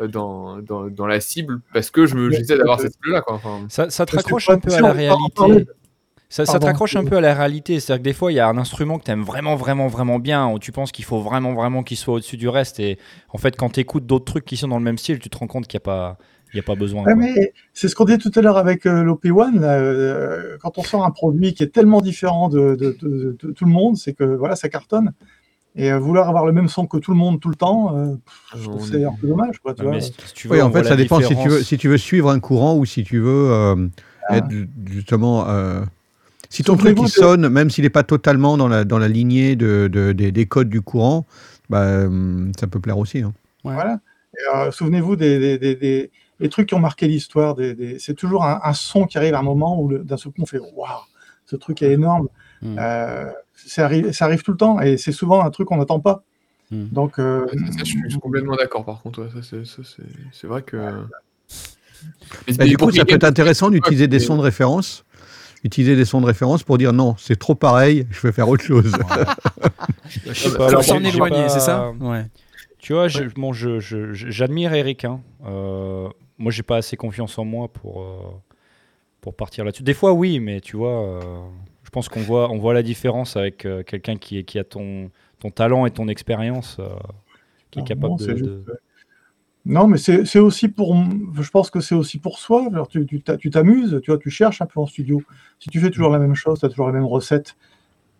dans, dans, dans la cible parce que je me, j'essaie d'avoir cette cible là, quoi. Enfin, Ça, ça te raccroche un peu à la réalité. Ça, ça te raccroche un peu à la réalité. C'est-à-dire que des fois, il y a un instrument que tu aimes vraiment, vraiment, vraiment bien, où tu penses qu'il faut vraiment, vraiment qu'il soit au-dessus du reste. Et en fait, quand tu écoutes d'autres trucs qui sont dans le même style, tu te rends compte qu'il n'y a, pas- il y a pas besoin. Mais c'est ce qu'on disait tout à l'heure avec euh, l'OP1. là, euh, quand on sort un produit qui est tellement différent de, de- de- de tout le monde, c'est que voilà, ça cartonne. Et euh, vouloir avoir le même son que tout le monde tout le temps, euh, je trouve c'est un peu dommage. Quoi, tu Ouais, vois. mais si si tu veux, Oui, en fait, ça dépend si tu, veux, différence. si tu veux suivre un courant ou si tu veux euh, Ah. être ju- justement. Si ton truc il sonne, même s'il n'est pas totalement dans la, dans la lignée de, de- des, des codes du courant, bah, euh, ça peut plaire aussi. hein. Voilà. Euh, Souvenez-vous des, des, des, des- des trucs qui ont marqué l'histoire. Des, des- C'est toujours un, un son qui arrive à un moment où d'un seul coup on fait Waouh, ce truc est énorme. Mm. Euh, ça, arrive, ça arrive tout le temps et c'est souvent un truc qu'on n'attend pas. Mm. Donc, euh, ça, je, suis, je suis complètement d'accord, par contre, ouais, ça, c'est, vrai que. Mais- Bah, du coup, ça peut être intéressant d'utiliser des sons de référence. Utiliser des sons de référence pour dire non, c'est trop pareil, je vais faire autre chose. Je sais Faut pas, s'en éloigner, c'est ça Ouais. Tu vois, je- bon, je- je- je- j'admire Eric. Hein. Euh, moi, j'ai pas assez confiance en moi pour, euh, pour partir là-dessus. Des fois, oui, mais tu vois, euh, je pense qu'on voit, on voit la différence avec euh, quelqu'un qui, a ton, ton talent et ton expérience, euh, qui est capable non, de. c'est juste, de- Non, mais c'est aussi pour. Je pense que c'est aussi pour soi. Alors, tu tu t'a- tu t'amuses, tu vois, tu cherches un peu en studio. Si tu fais toujours la même chose, tu as toujours les mêmes recettes.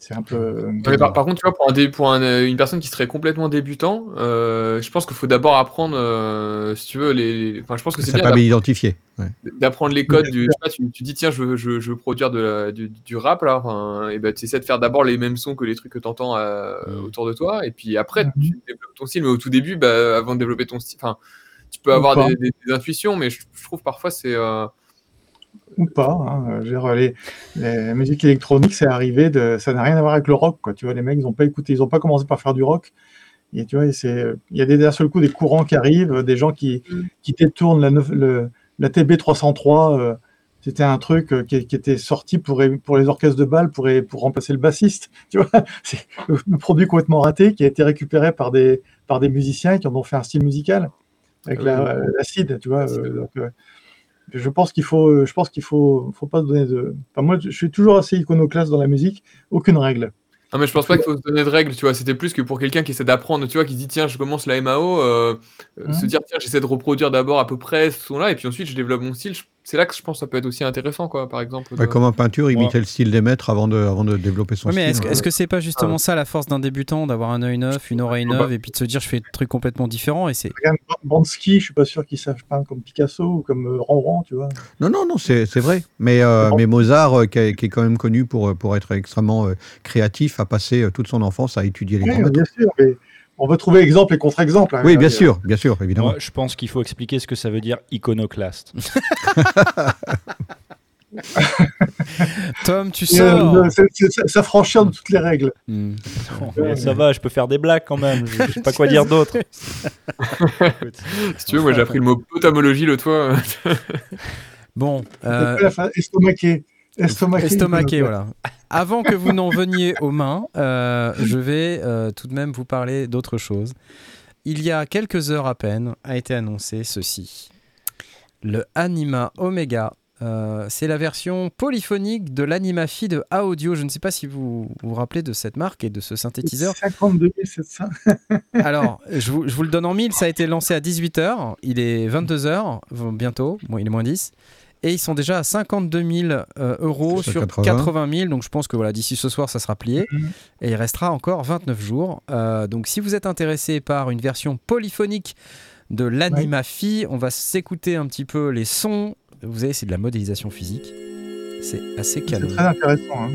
C'est un peu. euh, Ouais, par, par contre, tu vois, pour, un dé- pour un, euh, une personne qui serait complètement débutant, euh, je pense qu'il faut d'abord apprendre, euh, si tu veux, les. Enfin, je pense que c'est bien. Ouais. d'apprendre les codes. Du, je sais pas, tu, tu dis, tiens, je veux, je, veux- je veux produire de la- du, du rap, là. Enfin, et ben, tu essaies de faire d'abord les mêmes sons que les trucs que tu entends Mm. autour de toi. Et puis après, Mhm. tu développes ton style. Mais au tout début, bah, avant de développer ton style, tu peux avoir pas. des, des- des intuitions, mais je, je trouve parfois c'est. Euh, ou pas. Hein. Veux dire, les, les musiques électroniques, c'est arrivé de, ça n'a rien à voir avec le rock, quoi. Tu vois, les mecs, ils n'ont pas écouté, ils n'ont pas commencé par faire du rock. Et tu vois, il y a d'un seul coup des courants qui arrivent, des gens qui, qui détournent la, neuf- le- la TB 303. euh, c'était un truc euh, qui, qui était sorti pour, pour les orchestres de bal pour, pour remplacer le bassiste. Tu vois, c'est le, le produit complètement raté qui a été récupéré par des, par des musiciens qui en ont fait un style musical avec Ah la- l'acide, tu vois. euh, donc, euh, je pense qu'il faut, je pense qu'il faut, faut pas se donner de. Enfin, moi, je suis toujours assez iconoclaste dans la musique, aucune règle. Non, mais je pense pas qu'il faut se donner de règles, tu vois. C'était plus que pour quelqu'un qui essaie d'apprendre, tu vois, qui dit, tiens, je commence la MAO, euh, euh, se dire, tiens, j'essaie de reproduire d'abord à peu près ce son-là, et puis ensuite je développe mon style. Je, c'est là que je pense que ça peut être aussi intéressant, quoi, par exemple. Ouais, comme en peinture, imiter le style des maîtres avant de, avant de développer son Ouais, mais style. est-ce est-ce que c'est pas justement ça la force d'un débutant, d'avoir un œil neuf, une oreille neuve, et puis de se dire je fais des trucs complètement différents et c'est. Regarde, Bansky, je suis pas sûr qu'il sache peindre comme Picasso ou comme euh, Rembrandt, tu vois. Non, non, non, c'est c'est vrai. Mais, euh, mais Mozart, euh, qui, est, qui est quand même connu pour, pour être extrêmement euh, créatif, a passé euh, toute son enfance à étudier les Oui, grands maîtres. bien sûr, mais on veut trouver exemple et contre-exemple. hein. Oui, bien sûr, bien sûr, évidemment. Moi, je pense qu'il faut expliquer ce que ça veut dire iconoclaste. Tom, tu Et, sors. euh, c'est- S'affranchir de toutes les règles. Hmm. Ça va, je peux faire des blagues quand même. Je, je sais pas quoi dire d'autre. Si tu veux, moi j'ai appris le mot potamologie l'autre fois. Bon, euh, Estomaqué. Estomaqué. estomaqué, voilà. Avant que vous n'en veniez aux mains, euh, je vais euh, tout de même vous parler d'autre chose. Il y a quelques heures à peine a été annoncé ceci. Le Anima Omega, euh, c'est la version polyphonique de l'Anima-Fi de A-Audio. Je ne sais pas si vous vous rappelez de cette marque et de ce synthétiseur. 52 700. Alors, je vous, je vous le donne en mille, ça a été lancé à 18h, il est 22h bientôt, bon il est moins 10, et ils sont déjà à 52 000 euh, euros Sur sur 80. 80 000, donc je pense que voilà, d'ici ce soir ça sera plié, Mhm. et il restera encore 29 jours. Euh, donc si vous êtes intéressé par une version polyphonique de l'Anima Phi, on va s'écouter un petit peu les sons, vous savez c'est de la modélisation physique, c'est assez C'est canon. très intéressant. hein.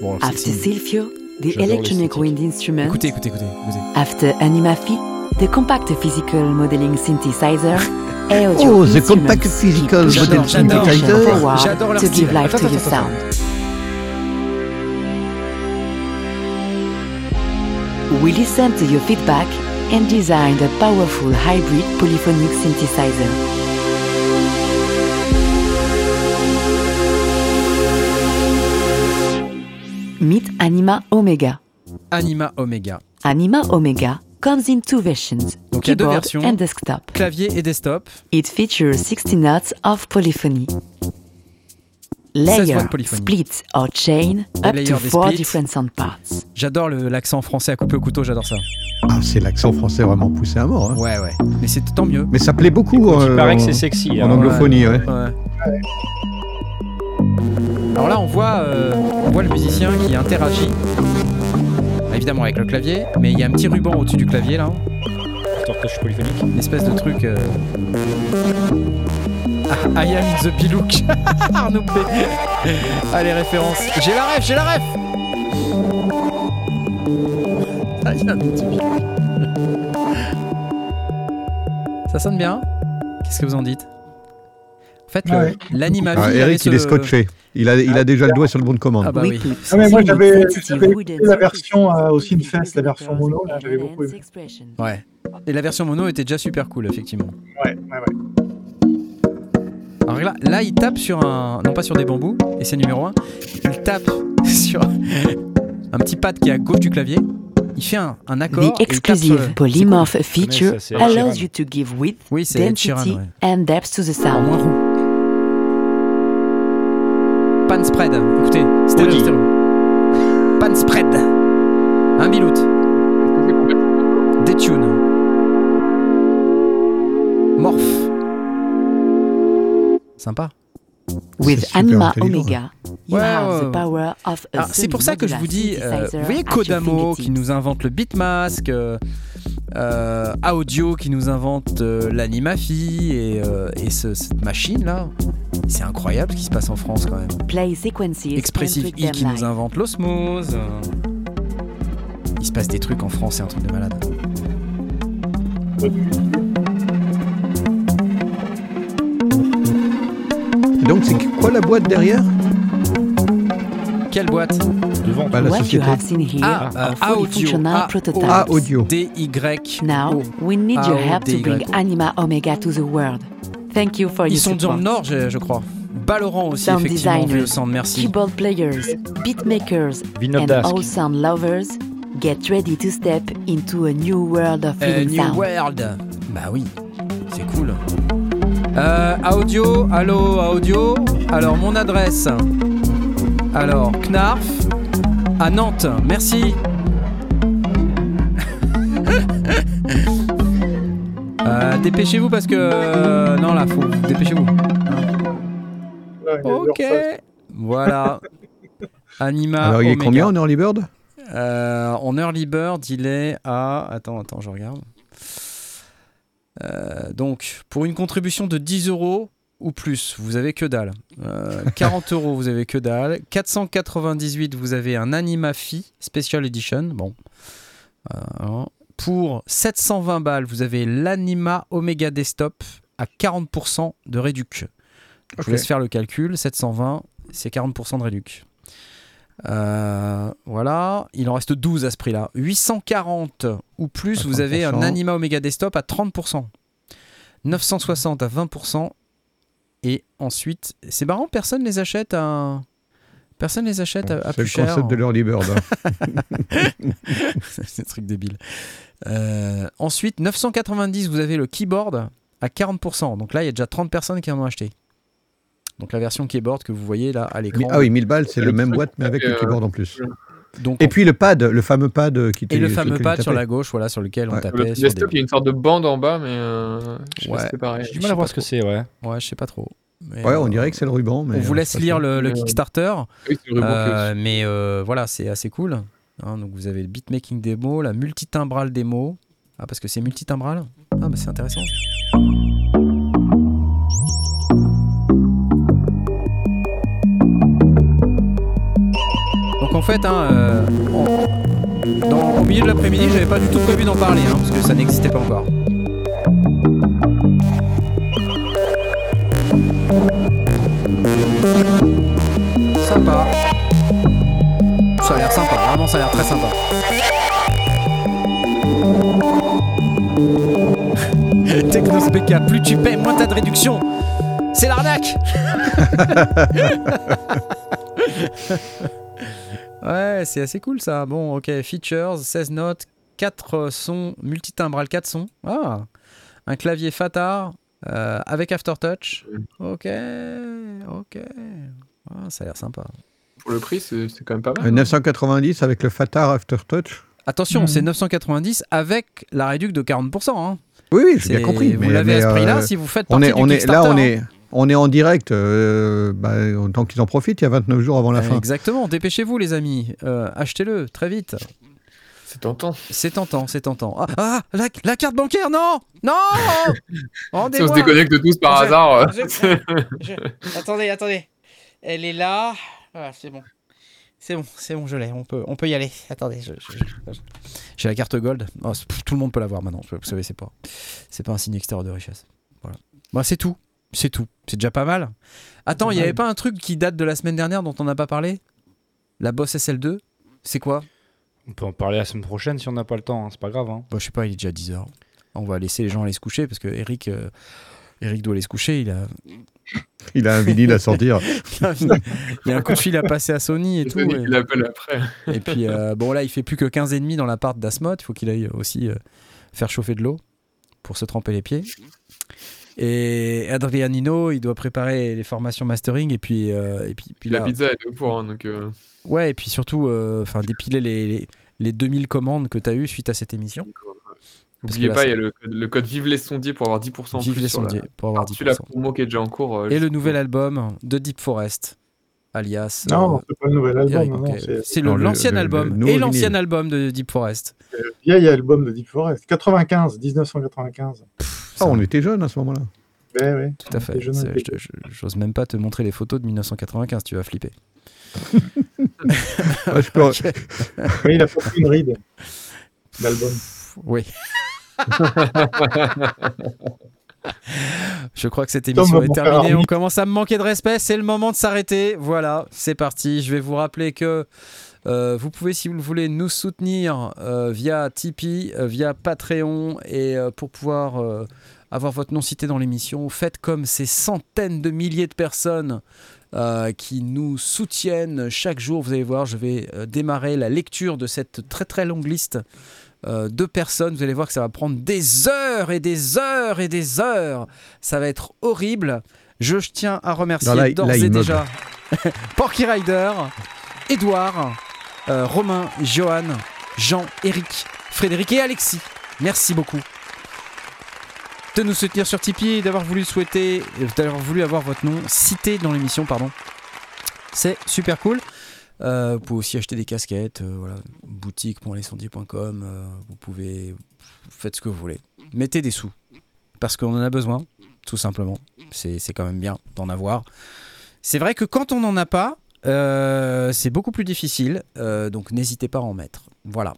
Bon, c'est- After c'est- Silphio, the electronic wind instrument. Écoutez, écoutez, écoutez. écoutez. After Animafi, the compact physical modeling synthesizer. audio Oh, the compact physical the synthesizer. J'adore leur to style. give life Attends, to your attends, attends. sound. We listen to your feedback and designed a powerful hybrid polyphonic synthesizer. Meet Anima Omega. Anima Omega. Anima Omega comes in two versions, Donc il y a deux keyboard versions. and desktop. Clavier et desktop. It features 60 notes of polyphony. 16 Layer, split or chain, Des up to four splits. different sound parts. J'adore le- l'accent français à couper au couteau, j'adore ça. Ah, c'est l'accent français vraiment poussé à mort. hein. Ouais, ouais. Mais c'est tant mieux. Mais ça plaît beaucoup. Écoute, il euh, paraît que en- c'est sexy. En hein. anglophonie, ouais. Ouais. Alors là, on voit, euh, on voit le musicien qui interagit. Évidemment avec le clavier, mais il y a un petit ruban au-dessus du clavier là, Tortoche polyphonique. une espèce de truc. euh, Ah, I am in the Bilouk. Arnaud P. Les références. J'ai la ref, j'ai la ref. I am in the. Ça sonne bien? Qu'est-ce que vous en dites? Fait, le- Ouais. l'anima Ah, Eric, il est ce- scotché. Il a, il a déjà le doigt sur le bon de commande. Ah bah oui. Ah, mais moi, j'avais écouté la version euh, au to Synfest, la version the mono, là, j'avais beaucoup aimé. Ouais. Et la version mono était déjà super cool, effectivement. Ouais, ouais, ouais. Alors là, là, il tape sur un. Non pas sur des bambous, et c'est numéro 1. Il tape sur un petit pad qui est à gauche du clavier. Il fait un, un accord. The tape exclusive polymorph Mais feature Ed allows you to give width, Oui, density, Sheeran, ouais. and depth to the sound. Pan spread. Écoutez, Audi. stéréo. Pan spread. Un bilout. Des tunes. Morph. Sympa. With Anima Omega, you Ouais, have ouais, the power of a Alors, c'est pour ça que je vous dis, euh, vous voyez Kodamo qui nous invente le Beatmask, euh, euh, Audio qui nous invente euh, l'Animafi et, euh, et ce- cette machine là. C'est incroyable ce qui se passe en France quand même. play sequences Expressive E treat qui nous invente l'osmose. Il se passe des trucs en France, c'est un truc de malade. Et donc, c'est quoi la boîte derrière? Quelle boîte? Devant. Bah, la What you société. have seen here Ah, euh, fully Audio. functional A- prototypes. Ah, audio. D-Y. Now, O. we need your help to bring Anima Omega to the world. Thank you for Ils your sont dans support. le Nord, je, je crois. Balorant aussi, Sound effectivement, designers, sound, merci. keyboard players, beatmakers, and Dask. all sound lovers, get ready to step into a new world of living New sound. World. Bah oui, c'est cool. Euh, audio, allô, audio. Alors, mon adresse. Alors, Knarf à Nantes. Merci. Dépêchez-vous parce que. euh, non, là, faut. Dépêchez-vous. Ouais, Ok. Voilà. Anima. Alors, il est Omega. combien en early bird Euh, En early bird, il est à. Attends, attends, je regarde. Euh, donc, pour une contribution de 10 euros ou plus, vous avez que dalle. Euh, 40 euros, vous avez que dalle. 498, vous avez un Anima Phi Special Edition. Bon. Euh, pour 720 balles, vous avez l'Anima Omega Desktop à 40% de réduc. Je vous laisse faire le calcul. 720, c'est 40% de réduc. Euh, voilà, il en reste 12 à ce prix-là. 840 ou plus, vous avez un 30%. Anima Omega Desktop à 30%. 960 à 20%. Et ensuite, c'est marrant, personne les achète à. Personne les achète à, à C'est plus le cher. concept de l'early bird. hein. c'est un truc débile. Euh, ensuite, 990, vous avez le keyboard à 40%. Donc là, il y a déjà 30 personnes qui en ont acheté. Donc la version keyboard que vous voyez là à l'écran. ah oui, 1000 balles, c'est Le le même boîte, mais avec le euh, keyboard en plus. Donc, Et puis le pad, le fameux pad qui et le sur fameux pad sur la gauche, voilà, sur lequel on Ouais. tapait. Le sur des- il y a une sorte de bande en bas, mais euh, je sais pas Ouais. si c'était pareil. J'ai du mal à voir pas ce que c'est, ouais. Ouais, je sais pas trop. Mais, Ouais, on euh, dirait que c'est le ruban. Mais on vous euh, laisse lire le, le Euh, Kickstarter. Oui, c'est le ruban Euh, mais euh, voilà, c'est assez cool. Hein, donc vous avez le beatmaking démo, la multitimbral démo. Ah, parce que c'est multitimbral Ah, bah c'est intéressant. Donc en fait, hein, euh, dans- au milieu de l'après-midi, j'avais pas du tout prévu d'en parler, hein, parce que ça n'existait pas encore. Sympa. Ça a l'air sympa, vraiment ça a l'air très sympa. Technos plus tu paies, moins t'as de réduction. C'est l'arnaque Ouais, c'est assez cool ça. Bon, ok, features, 16 notes, 4 sons, multitimbral 4 sons. Ah, un clavier Fatar euh, avec Aftertouch. Ok, ok. Ah, ça a l'air sympa. Pour le prix, c'est quand même pas Euh, mal. hein. 990 avec le Fatar Aftertouch. Attention, Mhm. c'est 990 avec la réduction de 40%. hein. Oui, oui, j'ai bien C'est- compris. Vous l'avez à ce prix-là euh, si vous faites on partie est, du on est, là, Kickstarter, on hein. est, on est en direct. euh, bah, tant qu'ils en profitent, il y a 29 jours avant la Euh, fin. Exactement, dépêchez-vous les amis, Euh, achetez-le très vite. C'est tentant. C'est tentant, c'est tentant. Ah, ah, la, la carte bancaire, non Non Si on se déconnecte tous par Je- hasard. je- je- Attendez, attendez. Elle est là. Voilà, c'est bon. C'est bon, c'est bon, je l'ai. On peut, on peut y aller. Attendez, je- je- je- j'ai la carte gold. Oh, tout le monde peut l'avoir maintenant. Vous savez, c'est pas, c'est pas un signe extérieur de richesse. Voilà. Bah, c'est tout. C'est tout. C'est déjà pas mal. Attends, il y avait pas un truc qui date de la semaine dernière dont on n'a pas parlé? La Boss SL2 C'est quoi? On peut en parler la semaine prochaine si on n'a pas le temps, hein, c'est pas grave. Hein. Bah, je sais pas, il est déjà 10h. On va laisser les gens aller se coucher parce que Eric, euh, Eric doit aller se coucher. Il a, Il a un vinyle à sortir. il y a un coup de fil à passer à Sony et tout. Qui l'appelle après. Et puis, euh, bon, là, il fait plus que 15 et demi dans l'appart d'Asmod. Il faut qu'il aille aussi euh, faire chauffer de l'eau pour se tremper les pieds. Et Adrianino, il doit préparer les formations mastering et puis, euh, et puis, puis La là- pizza, elle est au point. Donc, euh, Ouais, et puis surtout, euh, enfin, dépiler les, les, les 2000 commandes que tu as eues suite à cette émission. Parce N'oubliez pas, il y a le, code- le code Vive les sondiers pour avoir 10% en Vive plus les la- sondiers pour avoir par-dessus la 10%. promo qui est déjà en cours. euh, Et le nouvel album de Deep Forest, alias. Non, euh, c'est pas le nouvel album. C'est l'ancien album le et l'ancien album de Deep Forest. le vieil album de Deep Forest. 95, 1995. Ah, on était jeunes à ce moment-là. Ouais, ouais. Tout à fait. J'ose même pas te montrer les photos de 1995, tu vas flipper. Ah, je peux- Ok. Oui, il a pas une ride d'album. Oui. Je crois que cette émission est terminée. On commence à me manquer de respect. C'est le moment de s'arrêter. Voilà, c'est parti. Je vais vous rappeler que euh, vous pouvez, si vous le voulez, nous soutenir euh, via Tipeee, euh, via Patreon. Et euh, pour pouvoir euh, avoir votre nom cité dans l'émission, faites comme ces centaines de milliers de personnes euh, qui nous soutiennent chaque jour. Vous allez voir, je vais euh, démarrer la lecture de cette très très longue liste euh, de personnes. Vous allez voir que ça va prendre des heures et des heures et des heures. Ça va être horrible. Je tiens à remercier d'ores et déjà Porky Rider, Edouard, Romain, Johan, Jean, Eric, Frédéric et Alexis. Merci beaucoup. De nous soutenir sur Tipeee et d'avoir voulu souhaiter, d'avoir voulu avoir votre nom cité dans l'émission, pardon. C'est super cool. Euh, vous pouvez aussi acheter des casquettes, euh, euh, vous pouvez, faites ce que vous voulez. Mettez des sous parce qu'on en a besoin, tout simplement. C'est quand même bien d'en avoir. C'est vrai que quand on n'en a pas, euh, c'est beaucoup plus difficile, donc n'hésitez pas à en mettre. Voilà.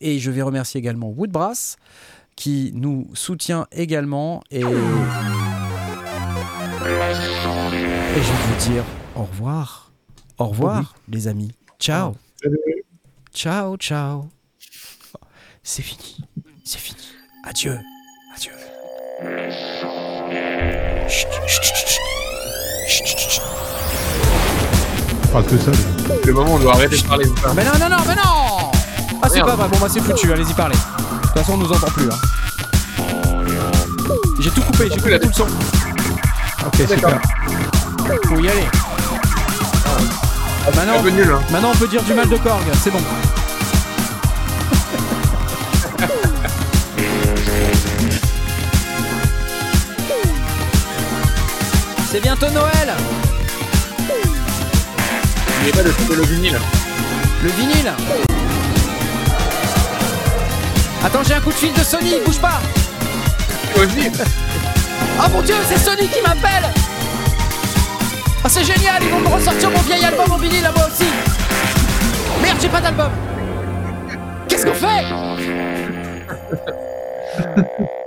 Et je vais remercier également Woodbrass qui nous soutient également et, et je vais vous dire au revoir. Au revoir les amis. Ciao. Ciao, ciao. C'est fini. C'est fini. Adieu. Adieu. Chut, chut, chut. Pas que ça. Le moment où on doit arrêter de parler. Mais non, non, non, mais non Ah, c'est pas vrai. Bon, bah, c'est foutu. Allez-y, parlez. De toute façon, on nous entend plus. Hein. J'ai tout coupé. J'ai coupé tout le son. Ok, super. Faut y aller. Maintenant, nul, hein. maintenant, on peut dire du mal de Korg. C'est bon. C'est bientôt Noël N'oubliez pas de couper le vinyle. Le vinyle Attends, j'ai un coup de fil de Sony, bouge pas. Oh mon dieu, c'est Sony qui m'appelle. Ah c'est génial, ils vont me ressortir mon vieil album en vinyle à moi aussi. Merde, j'ai pas d'album. Qu'est-ce qu'on fait?